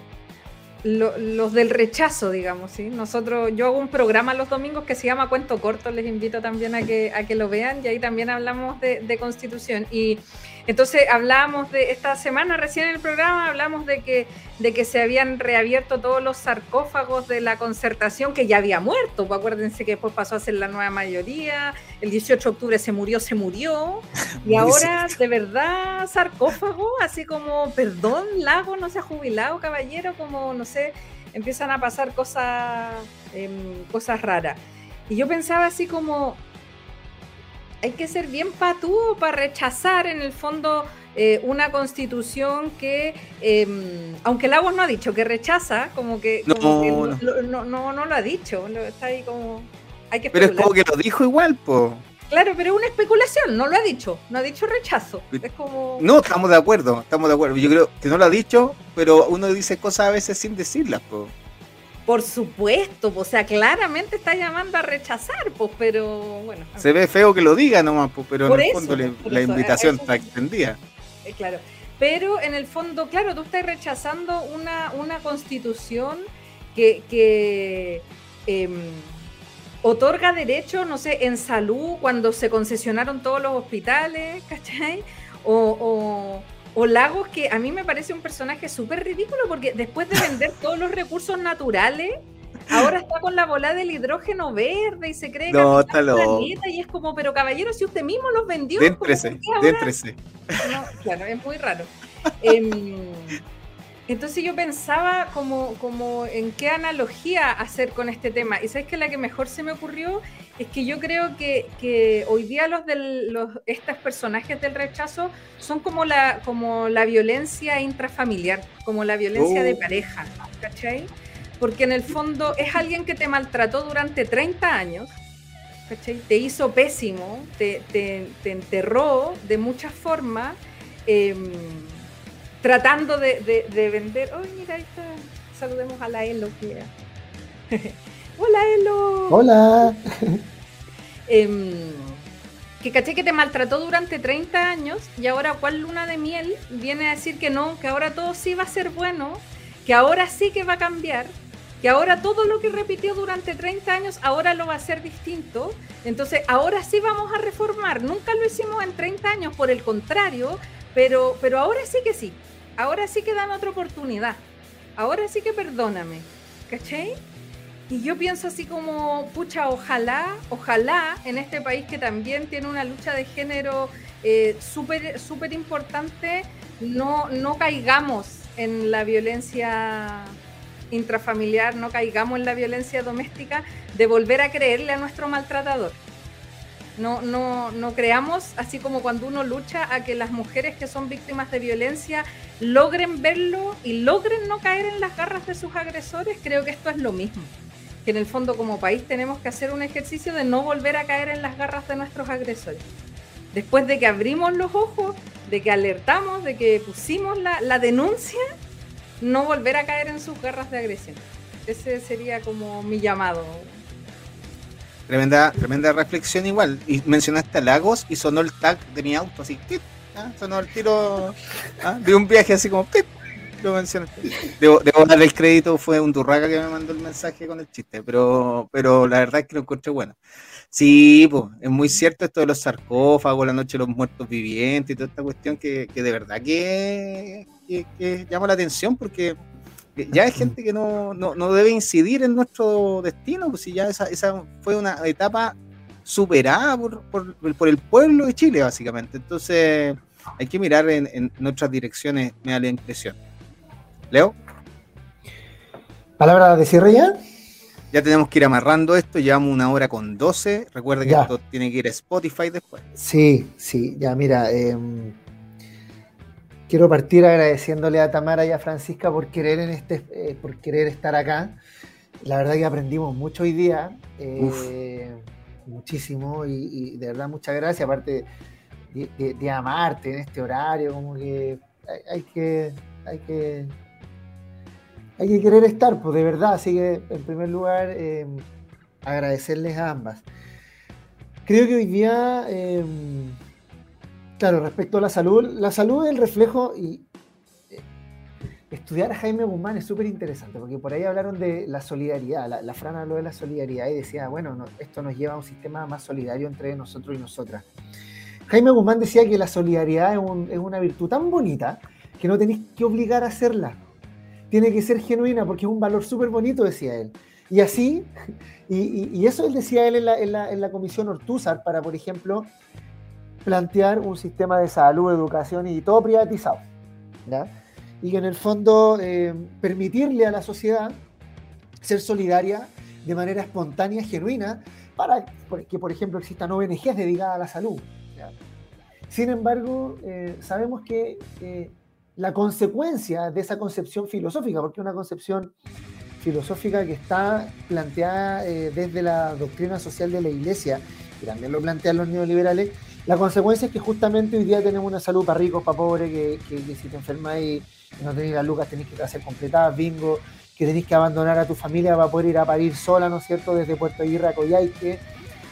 los del rechazo, digamos, ¿sí? Nosotros, yo hago un programa los domingos que se llama Cuento Corto, les invito también a que, a que lo vean y ahí también hablamos de, de constitución. Y entonces hablábamos de esta semana recién en el programa, hablamos de que, de que se habían reabierto todos los sarcófagos de la concertación que ya había muerto. Pues acuérdense que después pasó a ser la nueva mayoría, el 18 de octubre se murió, se murió. Y ahora, de verdad, sarcófago, así como, perdón, Lago no se ha jubilado, caballero, como, no sé, empiezan a pasar cosas, em, cosas raras. Y yo pensaba así como, hay que ser bien patúo para rechazar en el fondo eh, una constitución que, em, aunque Lagos no ha dicho que rechaza, como que, no, no. Lo, ha dicho, está ahí como... Hay que pero es como que lo dijo igual, po. Claro, pero es una especulación, no lo ha dicho, no ha dicho rechazo. Es como... No, estamos de acuerdo, estamos de acuerdo. Yo creo que no lo ha dicho, pero uno dice cosas a veces sin decirlas, po. Por supuesto, o sea, claramente está llamando a rechazar, pues, pero bueno. Se ve feo que lo diga nomás, pues, pero en el fondo la invitación está extendida. Eh, claro, pero en el fondo, claro, tú estás rechazando una, una constitución que, em, otorga derecho, no sé, en salud, cuando se concesionaron todos los hospitales, ¿cachai? O, o Lagos, que a mí me parece un personaje súper ridículo porque después de vender todos los recursos naturales, ahora está con la bola del hidrógeno verde y se cree que no, está loco. y es como, pero caballero, si usted mismo los vendió. Déntrese, déntrese. No, claro, es muy raro. Em, entonces yo pensaba como, como en qué analogía hacer con este tema. Y sabes que la que mejor se me ocurrió es que yo creo que, hoy día los de los, estos personajes del rechazo son como la, como la violencia intrafamiliar, como la violencia de oh. pareja, ¿cachai? Porque en el fondo es alguien que te maltrató durante 30 años, ¿cachai? Te hizo pésimo, te, te, enterró de muchas formas. Em, tratando de, vender. ¡Ay, mira, ahí está! Saludemos a la Elo. Hola, Elo. Hola. Em, que caché que te maltrató durante 30 años y ahora, ¿cuál luna de miel? Viene a decir que no, que ahora todo sí va a ser bueno, que ahora sí que va a cambiar, que ahora todo lo que repitió durante 30 años, ahora lo va a hacer distinto. Entonces, ahora sí vamos a reformar. Nunca lo hicimos en 30 años, por el contrario, pero, pero ahora sí que sí ahora sí que dan otra oportunidad. Ahora sí que perdóname. ¿Cachai? Y yo pienso así como, pucha, ojalá, ojalá en este país que también tiene una lucha de género eh, súper súper importante, no, no caigamos en la violencia intrafamiliar, no caigamos en la violencia doméstica, de volver a creerle a nuestro maltratador. No, no, no creamos, así como cuando uno lucha a que las mujeres que son víctimas de violencia logren verlo y logren no caer en las garras de sus agresores, creo que esto es lo mismo. Que en el fondo como país tenemos que hacer un ejercicio de no volver a caer en las garras de nuestros agresores. Después de que abrimos los ojos, de que alertamos, de que pusimos la, la denuncia, no volver a caer en sus garras de agresión. Ese sería como mi llamado. Tremenda, tremenda reflexión igual. Y mencionaste a Lagos y sonó el tag de mi auto así. ¿ah? Sonó el tiro ¿ah? de un viaje así como Lo mencionaste. Debo, darle el crédito, fue un turraca que me mandó el mensaje con el chiste, pero, pero la verdad es que lo encontré bueno. Sí, pues, es muy cierto esto de los sarcófagos, la noche de los muertos vivientes y toda esta cuestión que, que de verdad que llama la atención porque ya hay gente que no, debe incidir en nuestro destino, pues si ya esa, esa fue una etapa superada por, por, el pueblo de Chile, básicamente. Entonces, hay que mirar en, en nuestras direcciones, me da la impresión. Leo. ¿Palabra de cierre ya? Ya tenemos que ir amarrando esto, llevamos una hora con 12. Recuerde que esto tiene que ir a Spotify después. Sí, sí, ya mira, eh, Quiero partir agradeciéndole a Tamara y a Francisca por querer, en este, eh, por querer estar acá. La verdad que aprendimos mucho hoy día, eh, muchísimo, y, de verdad muchas gracias, aparte de, amarte en este horario, como que hay, que, hay que hay que querer estar, pues de verdad, así que en primer lugar eh, agradecerles a ambas. Creo que hoy día Claro, respecto a la salud, la salud es el reflejo y eh, estudiar a Jaime Guzmán es súper interesante, porque por ahí hablaron de la solidaridad, la, Fran habló de la solidaridad y decía, bueno, esto nos lleva a un sistema más solidario entre nosotros y nosotras. Jaime Guzmán decía que la solidaridad es, una virtud tan bonita que no tenéis que obligar a hacerla. Tiene que ser genuina porque es un valor súper bonito, decía él. Y así, y, eso él decía él en la, en la, en la comisión Ortúzar para, por ejemplo, plantear un sistema de salud, educación y todo privatizado. Y que en el fondo eh, permitirle a la sociedad ser solidaria de manera espontánea, genuina, para que, por ejemplo, existan ONGs dedicadas a la salud. Sin embargo, eh, sabemos que eh, la consecuencia de esa concepción filosófica, porque una concepción filosófica que está planteada desde la doctrina social de la Iglesia, y también lo plantean los neoliberales, la consecuencia es que justamente hoy día tenemos una salud para ricos, para pobres, que, si te enfermas y no tenéis las lucas tenéis que hacer completadas, bingo, que tenéis que abandonar a tu familia para poder ir a parir sola, ¿no es cierto?, desde Puerto Aguirre a Coyhaique,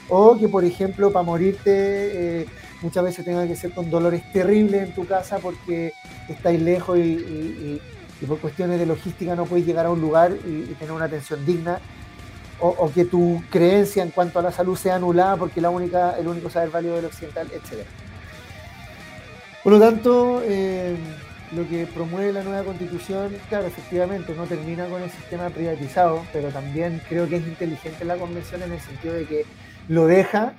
o que, por ejemplo, para morirte eh, muchas veces tenga que ser con dolores terribles en tu casa porque estáis lejos y, por cuestiones de logística no puedes llegar a un lugar y tener una atención digna o, que tu creencia en cuanto a la salud sea anulada porque la única, el único saber válido del occidental, etc. Por lo tanto, eh, lo que promueve la nueva constitución, claro, efectivamente no termina con el sistema privatizado, pero también creo que es inteligente la convención en el sentido de que lo deja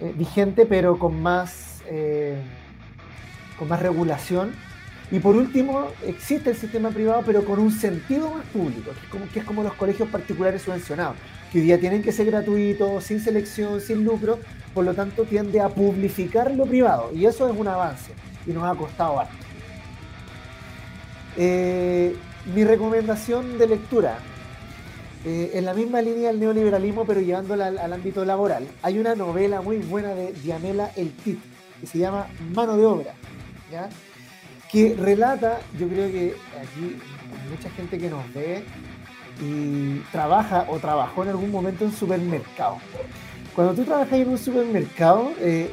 eh, vigente, pero con más, eh, con más regulación. Y por último, existe el sistema privado, pero con un sentido más público, que es como, los colegios particulares subvencionados, que hoy día tienen que ser gratuitos, sin selección, sin lucro, por lo tanto tiende a publificar lo privado. Y eso es un avance, y nos ha costado harto. Eh, mi recomendación de lectura, eh, en la misma línea del neoliberalismo, pero llevándola al, ámbito laboral, hay una novela muy buena de Diamela El Tit, que se llama Mano de Obra, que relata, yo creo que aquí mucha gente que nos ve y trabaja o trabajó en algún momento en supermercado. Cuando tú trabajas en un supermercado, eh,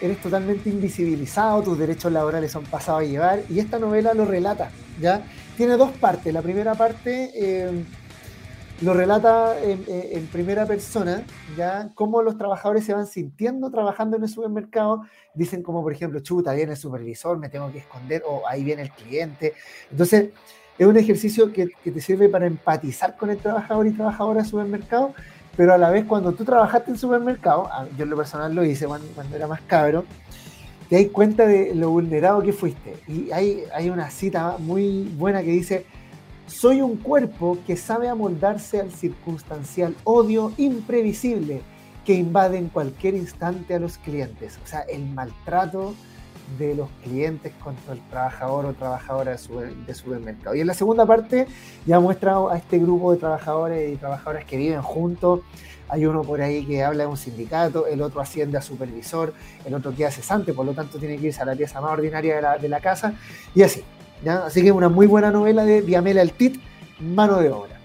eres totalmente invisibilizado, tus derechos laborales son pasados a llevar, y esta novela lo relata, ¿ya? Tiene dos partes. La primera parte eh, lo relata en, primera persona, ¿ya? Cómo los trabajadores se van sintiendo trabajando en el supermercado. Dicen como, por ejemplo, chuta, viene el supervisor, me tengo que esconder, o ahí viene el cliente. Entonces, es un ejercicio que, que te sirve para empatizar con el trabajador y trabajadora del supermercado, pero a la vez cuando tú trabajaste en supermercado, yo en lo personal lo hice cuando, era más cabro, te das cuenta de lo vulnerado que fuiste. Y hay, hay una cita muy buena que dice, soy un cuerpo que sabe amoldarse al circunstancial odio imprevisible que invade en cualquier instante a los clientes. O sea, el maltrato de los clientes contra el trabajador o trabajadora de, supermercado. Y en la segunda parte ya muestra a este grupo de trabajadores y trabajadoras que viven juntos. Hay uno por ahí que habla de un sindicato, el otro asciende a supervisor, el otro queda cesante, por lo tanto tiene que irse a la pieza más ordinaria de la, de la casa, y así. Así que una muy buena novela de Diamela El Tit, Mano de Obra.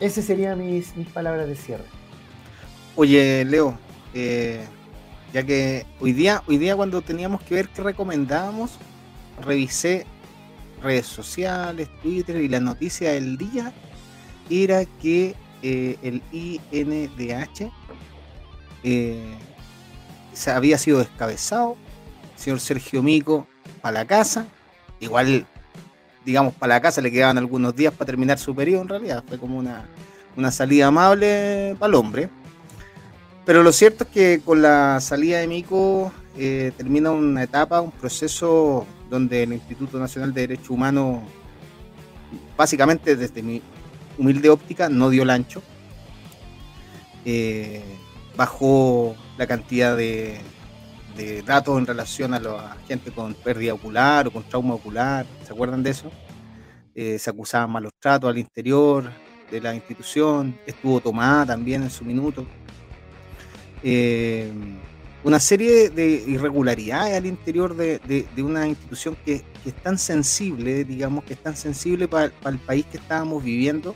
Esas serían mis, mis palabras de cierre. Oye, Leo, eh, ya que hoy día, hoy día cuando teníamos que ver qué recomendábamos, revisé redes sociales, Twitter y la noticia del día era que eh, el INDH eh, había sido descabezado, señor Sergio Mico para la casa, igual digamos para la casa le quedaban algunos días para terminar su periodo en realidad, fue como una, una salida amable para el hombre pero lo cierto es que con la salida de Mico eh, termina una etapa, un proceso donde el Instituto Nacional de Derechos Humanos, básicamente desde mi humilde óptica, no dio el ancho. Eh, bajó la cantidad de, datos en relación a la gente con pérdida ocular o con trauma ocular. ¿Se acuerdan de eso? Eh, se acusaban malos tratos al interior de la institución. Estuvo tomada también en su minuto. Eh, una serie de irregularidades al interior de, una institución que, es tan sensible, digamos, que es tan sensible para, el país que estábamos viviendo.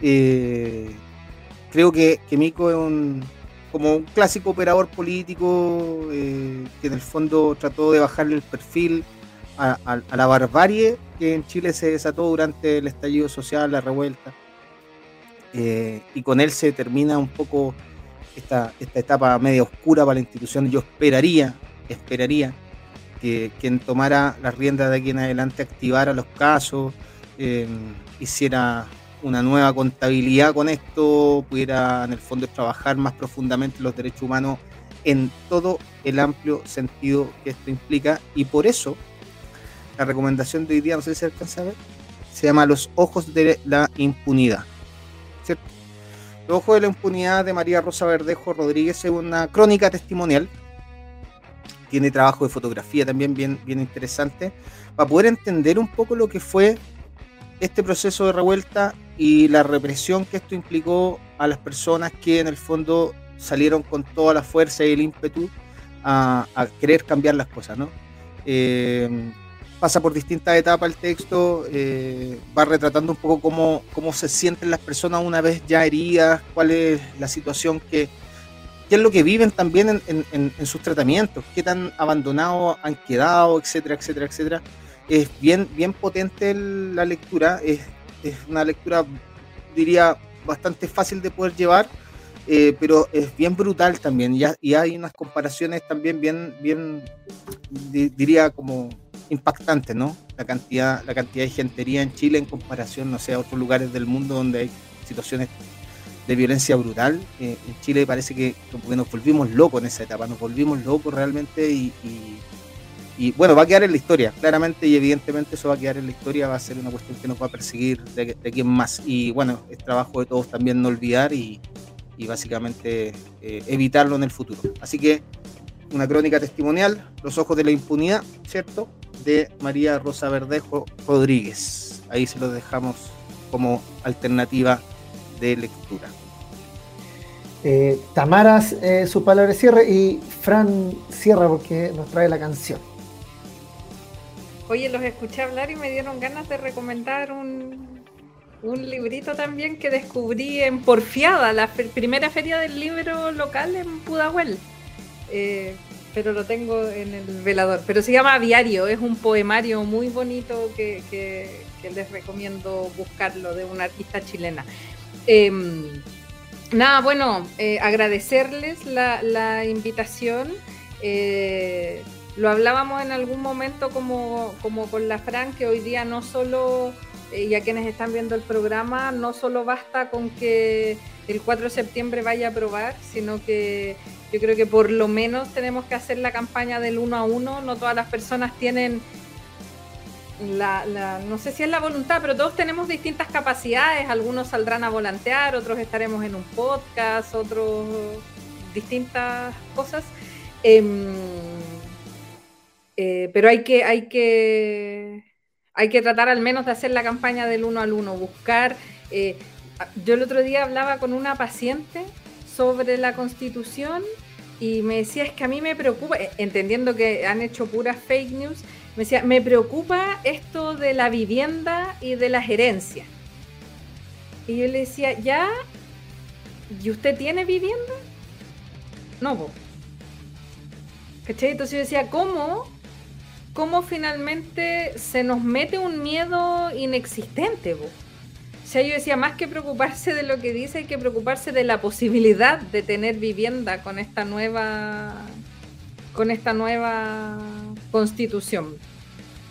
Eh, creo que, que, Mico es un, como un clásico operador político eh, que en el fondo trató de bajarle el perfil a, la barbarie que en Chile se desató durante el estallido social, la revuelta. y con él se termina un poco esta, etapa media oscura para la institución, yo esperaría, esperaría que quien tomara las riendas de aquí en adelante activara los casos, eh, hiciera una nueva contabilidad con esto, pudiera en el fondo trabajar más profundamente los derechos humanos en todo el amplio sentido que esto implica y por eso la recomendación de hoy día, no sé si se alcanza a ver, se llama Los ojos de la impunidad. Los ojos de la impunidad de María Rosa Verdejo Rodríguez es una crónica testimonial. Tiene trabajo de fotografía también bien, bien interesante. Para poder entender un poco lo que fue este proceso de revuelta y la represión que esto implicó a las personas que en el fondo salieron con toda la fuerza y el ímpetu a, querer cambiar las cosas, ¿no? Eh, pasa por distintas etapas el texto, eh, va retratando un poco cómo, cómo se sienten las personas una vez ya heridas, cuál es la situación que, qué es lo que viven también en, en, sus tratamientos, qué tan abandonados han quedado, etcétera, etcétera, etcétera. Es bien, bien potente la lectura, es, es una lectura, diría, bastante fácil de poder llevar, eh, pero es bien brutal también y, hay unas comparaciones también bien, bien, diría como impactante, ¿no? La cantidad, la cantidad de gentería en Chile en comparación, no sé, a otros lugares del mundo donde hay situaciones de violencia brutal. Eh, en Chile parece que, nos volvimos locos en esa etapa, nos volvimos locos realmente y, bueno, va a quedar en la historia, claramente y evidentemente eso va a quedar en la historia, va a ser una cuestión que nos va a perseguir de, de quién más. Y bueno, es trabajo de todos también no olvidar y, y básicamente eh, evitarlo en el futuro. Así que una crónica testimonial, Los ojos de la impunidad, ¿cierto? De María Rosa Verdejo Rodríguez. Ahí se lo dejamos como alternativa de lectura. Eh, Tamaras, eh, su palabra de cierre, y Fran cierra porque nos trae la canción. Oye, los escuché hablar y me dieron ganas de recomendar un, un librito también que descubrí en Porfiada, la primera feria del libro local en Pudahuel. Eh, pero lo tengo en el velador. Pero se llama Aviario, es un poemario muy bonito que, les recomiendo buscarlo de una artista chilena. Em, nada, bueno, eh, agradecerles la, invitación. Eh, lo hablábamos en algún momento como, como con la Fran, que hoy día no solo eh, y a quienes están viendo el programa, no solo basta con que el 4 de septiembre vaya a aprobar, sino que yo creo que por lo menos tenemos que hacer la campaña del uno a uno. No todas las personas tienen la, no sé si es la voluntad, pero todos tenemos distintas capacidades. Algunos saldrán a volantear, otros estaremos en un podcast, otros distintas cosas. Em, eh, pero hay que, hay que hay que tratar al menos de hacer la campaña del uno al uno, buscar. Eh, yo el otro día hablaba con una paciente sobre la constitución y me decía, es que a mí me preocupa, eh, entendiendo que han hecho puras fake news, me decía, me preocupa esto de la vivienda y de la gerencia. Y yo le decía, ya, ¿y usted tiene vivienda? No, vos. ¿Cachai? Entonces yo decía, ¿cómo cómo finalmente se nos mete un miedo inexistente. O sea, yo decía, más que preocuparse de lo que dice, hay que preocuparse de la posibilidad de tener vivienda con esta nueva, con esta nueva constitución.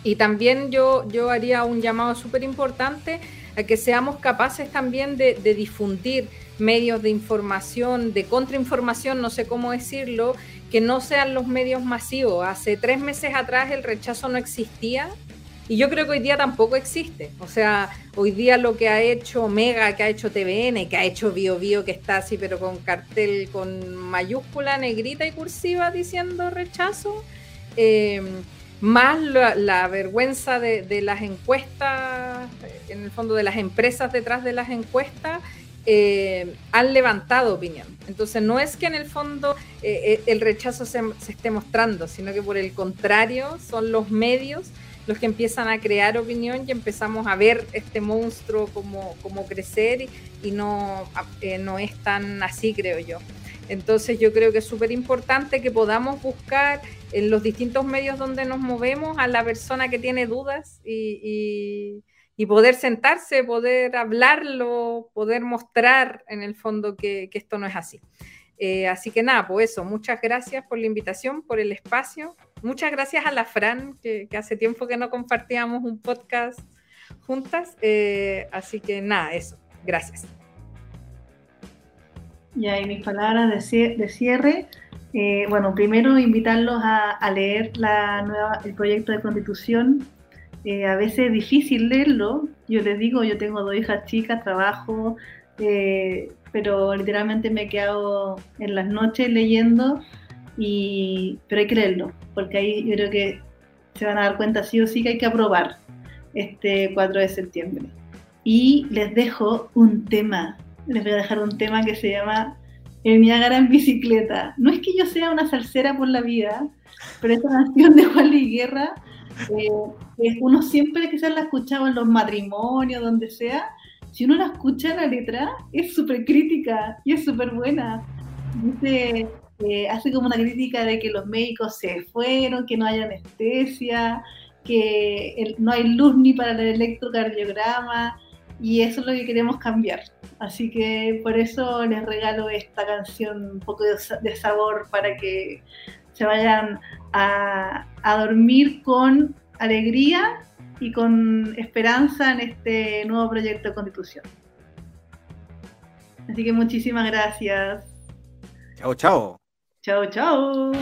Y también yo, yo haría un llamado súper importante a que seamos capaces también de, de difundir medios de información, de contrainformación, no sé cómo decirlo, que no sean los medios masivos. Hace tres meses atrás el rechazo no existía y yo creo que hoy día tampoco existe. O sea, hoy día lo que ha hecho Mega, que ha hecho TVN, que ha hecho Bio Bio, que está así, pero con cartel con mayúscula, negrita y cursiva diciendo rechazo. Eh, más la, vergüenza de, las encuestas, en el fondo de las empresas detrás de las encuestas, eh, han levantado opinión. Entonces no es que en el fondo eh, eh, el rechazo se, esté mostrando, sino que por el contrario son los medios los que empiezan a crear opinión y empezamos a ver este monstruo como, como crecer y, no, no es tan así, creo yo. Entonces yo creo que es súper importante que podamos buscar en los distintos medios donde nos movemos a la persona que tiene dudas y y poder sentarse, poder hablarlo, poder mostrar en el fondo que, esto no es así. Eh, así que nada, pues eso, muchas gracias por la invitación, por el espacio. Muchas gracias a la Fran, que, hace tiempo que no compartíamos un podcast juntas. Eh, así que nada, eso, gracias. Y ahí mis palabras de cierre. Eh, bueno, primero invitarlos a, a leer la nueva, el proyecto de constitución eh, a veces es difícil leerlo. Yo les digo, yo tengo dos hijas chicas, trabajo, eh, pero literalmente me he quedado en las noches leyendo, y, pero hay que leerlo, porque ahí yo creo que se van a dar cuenta sí o sí que hay que aprobar este 4 de septiembre. Y les dejo un tema, les voy a dejar un tema que se llama El Niágara en bicicleta. No es que yo sea una salsera por la vida, pero esta canción de Juan Luis Guerra eh, uno siempre se la ha escuchado en los matrimonios, donde sea, si uno la escucha la letra, es súper crítica y es súper buena. Dice, eh, hace como una crítica de que los médicos se fueron, que no hay anestesia, que no hay luz ni para el electrocardiograma, y eso es lo que queremos cambiar. Así que por eso les regalo esta canción un poco de sabor para que se vayan a, a dormir con alegría y con esperanza en este nuevo proyecto de constitución. Así que muchísimas gracias. Chao, chao. Chao, chao.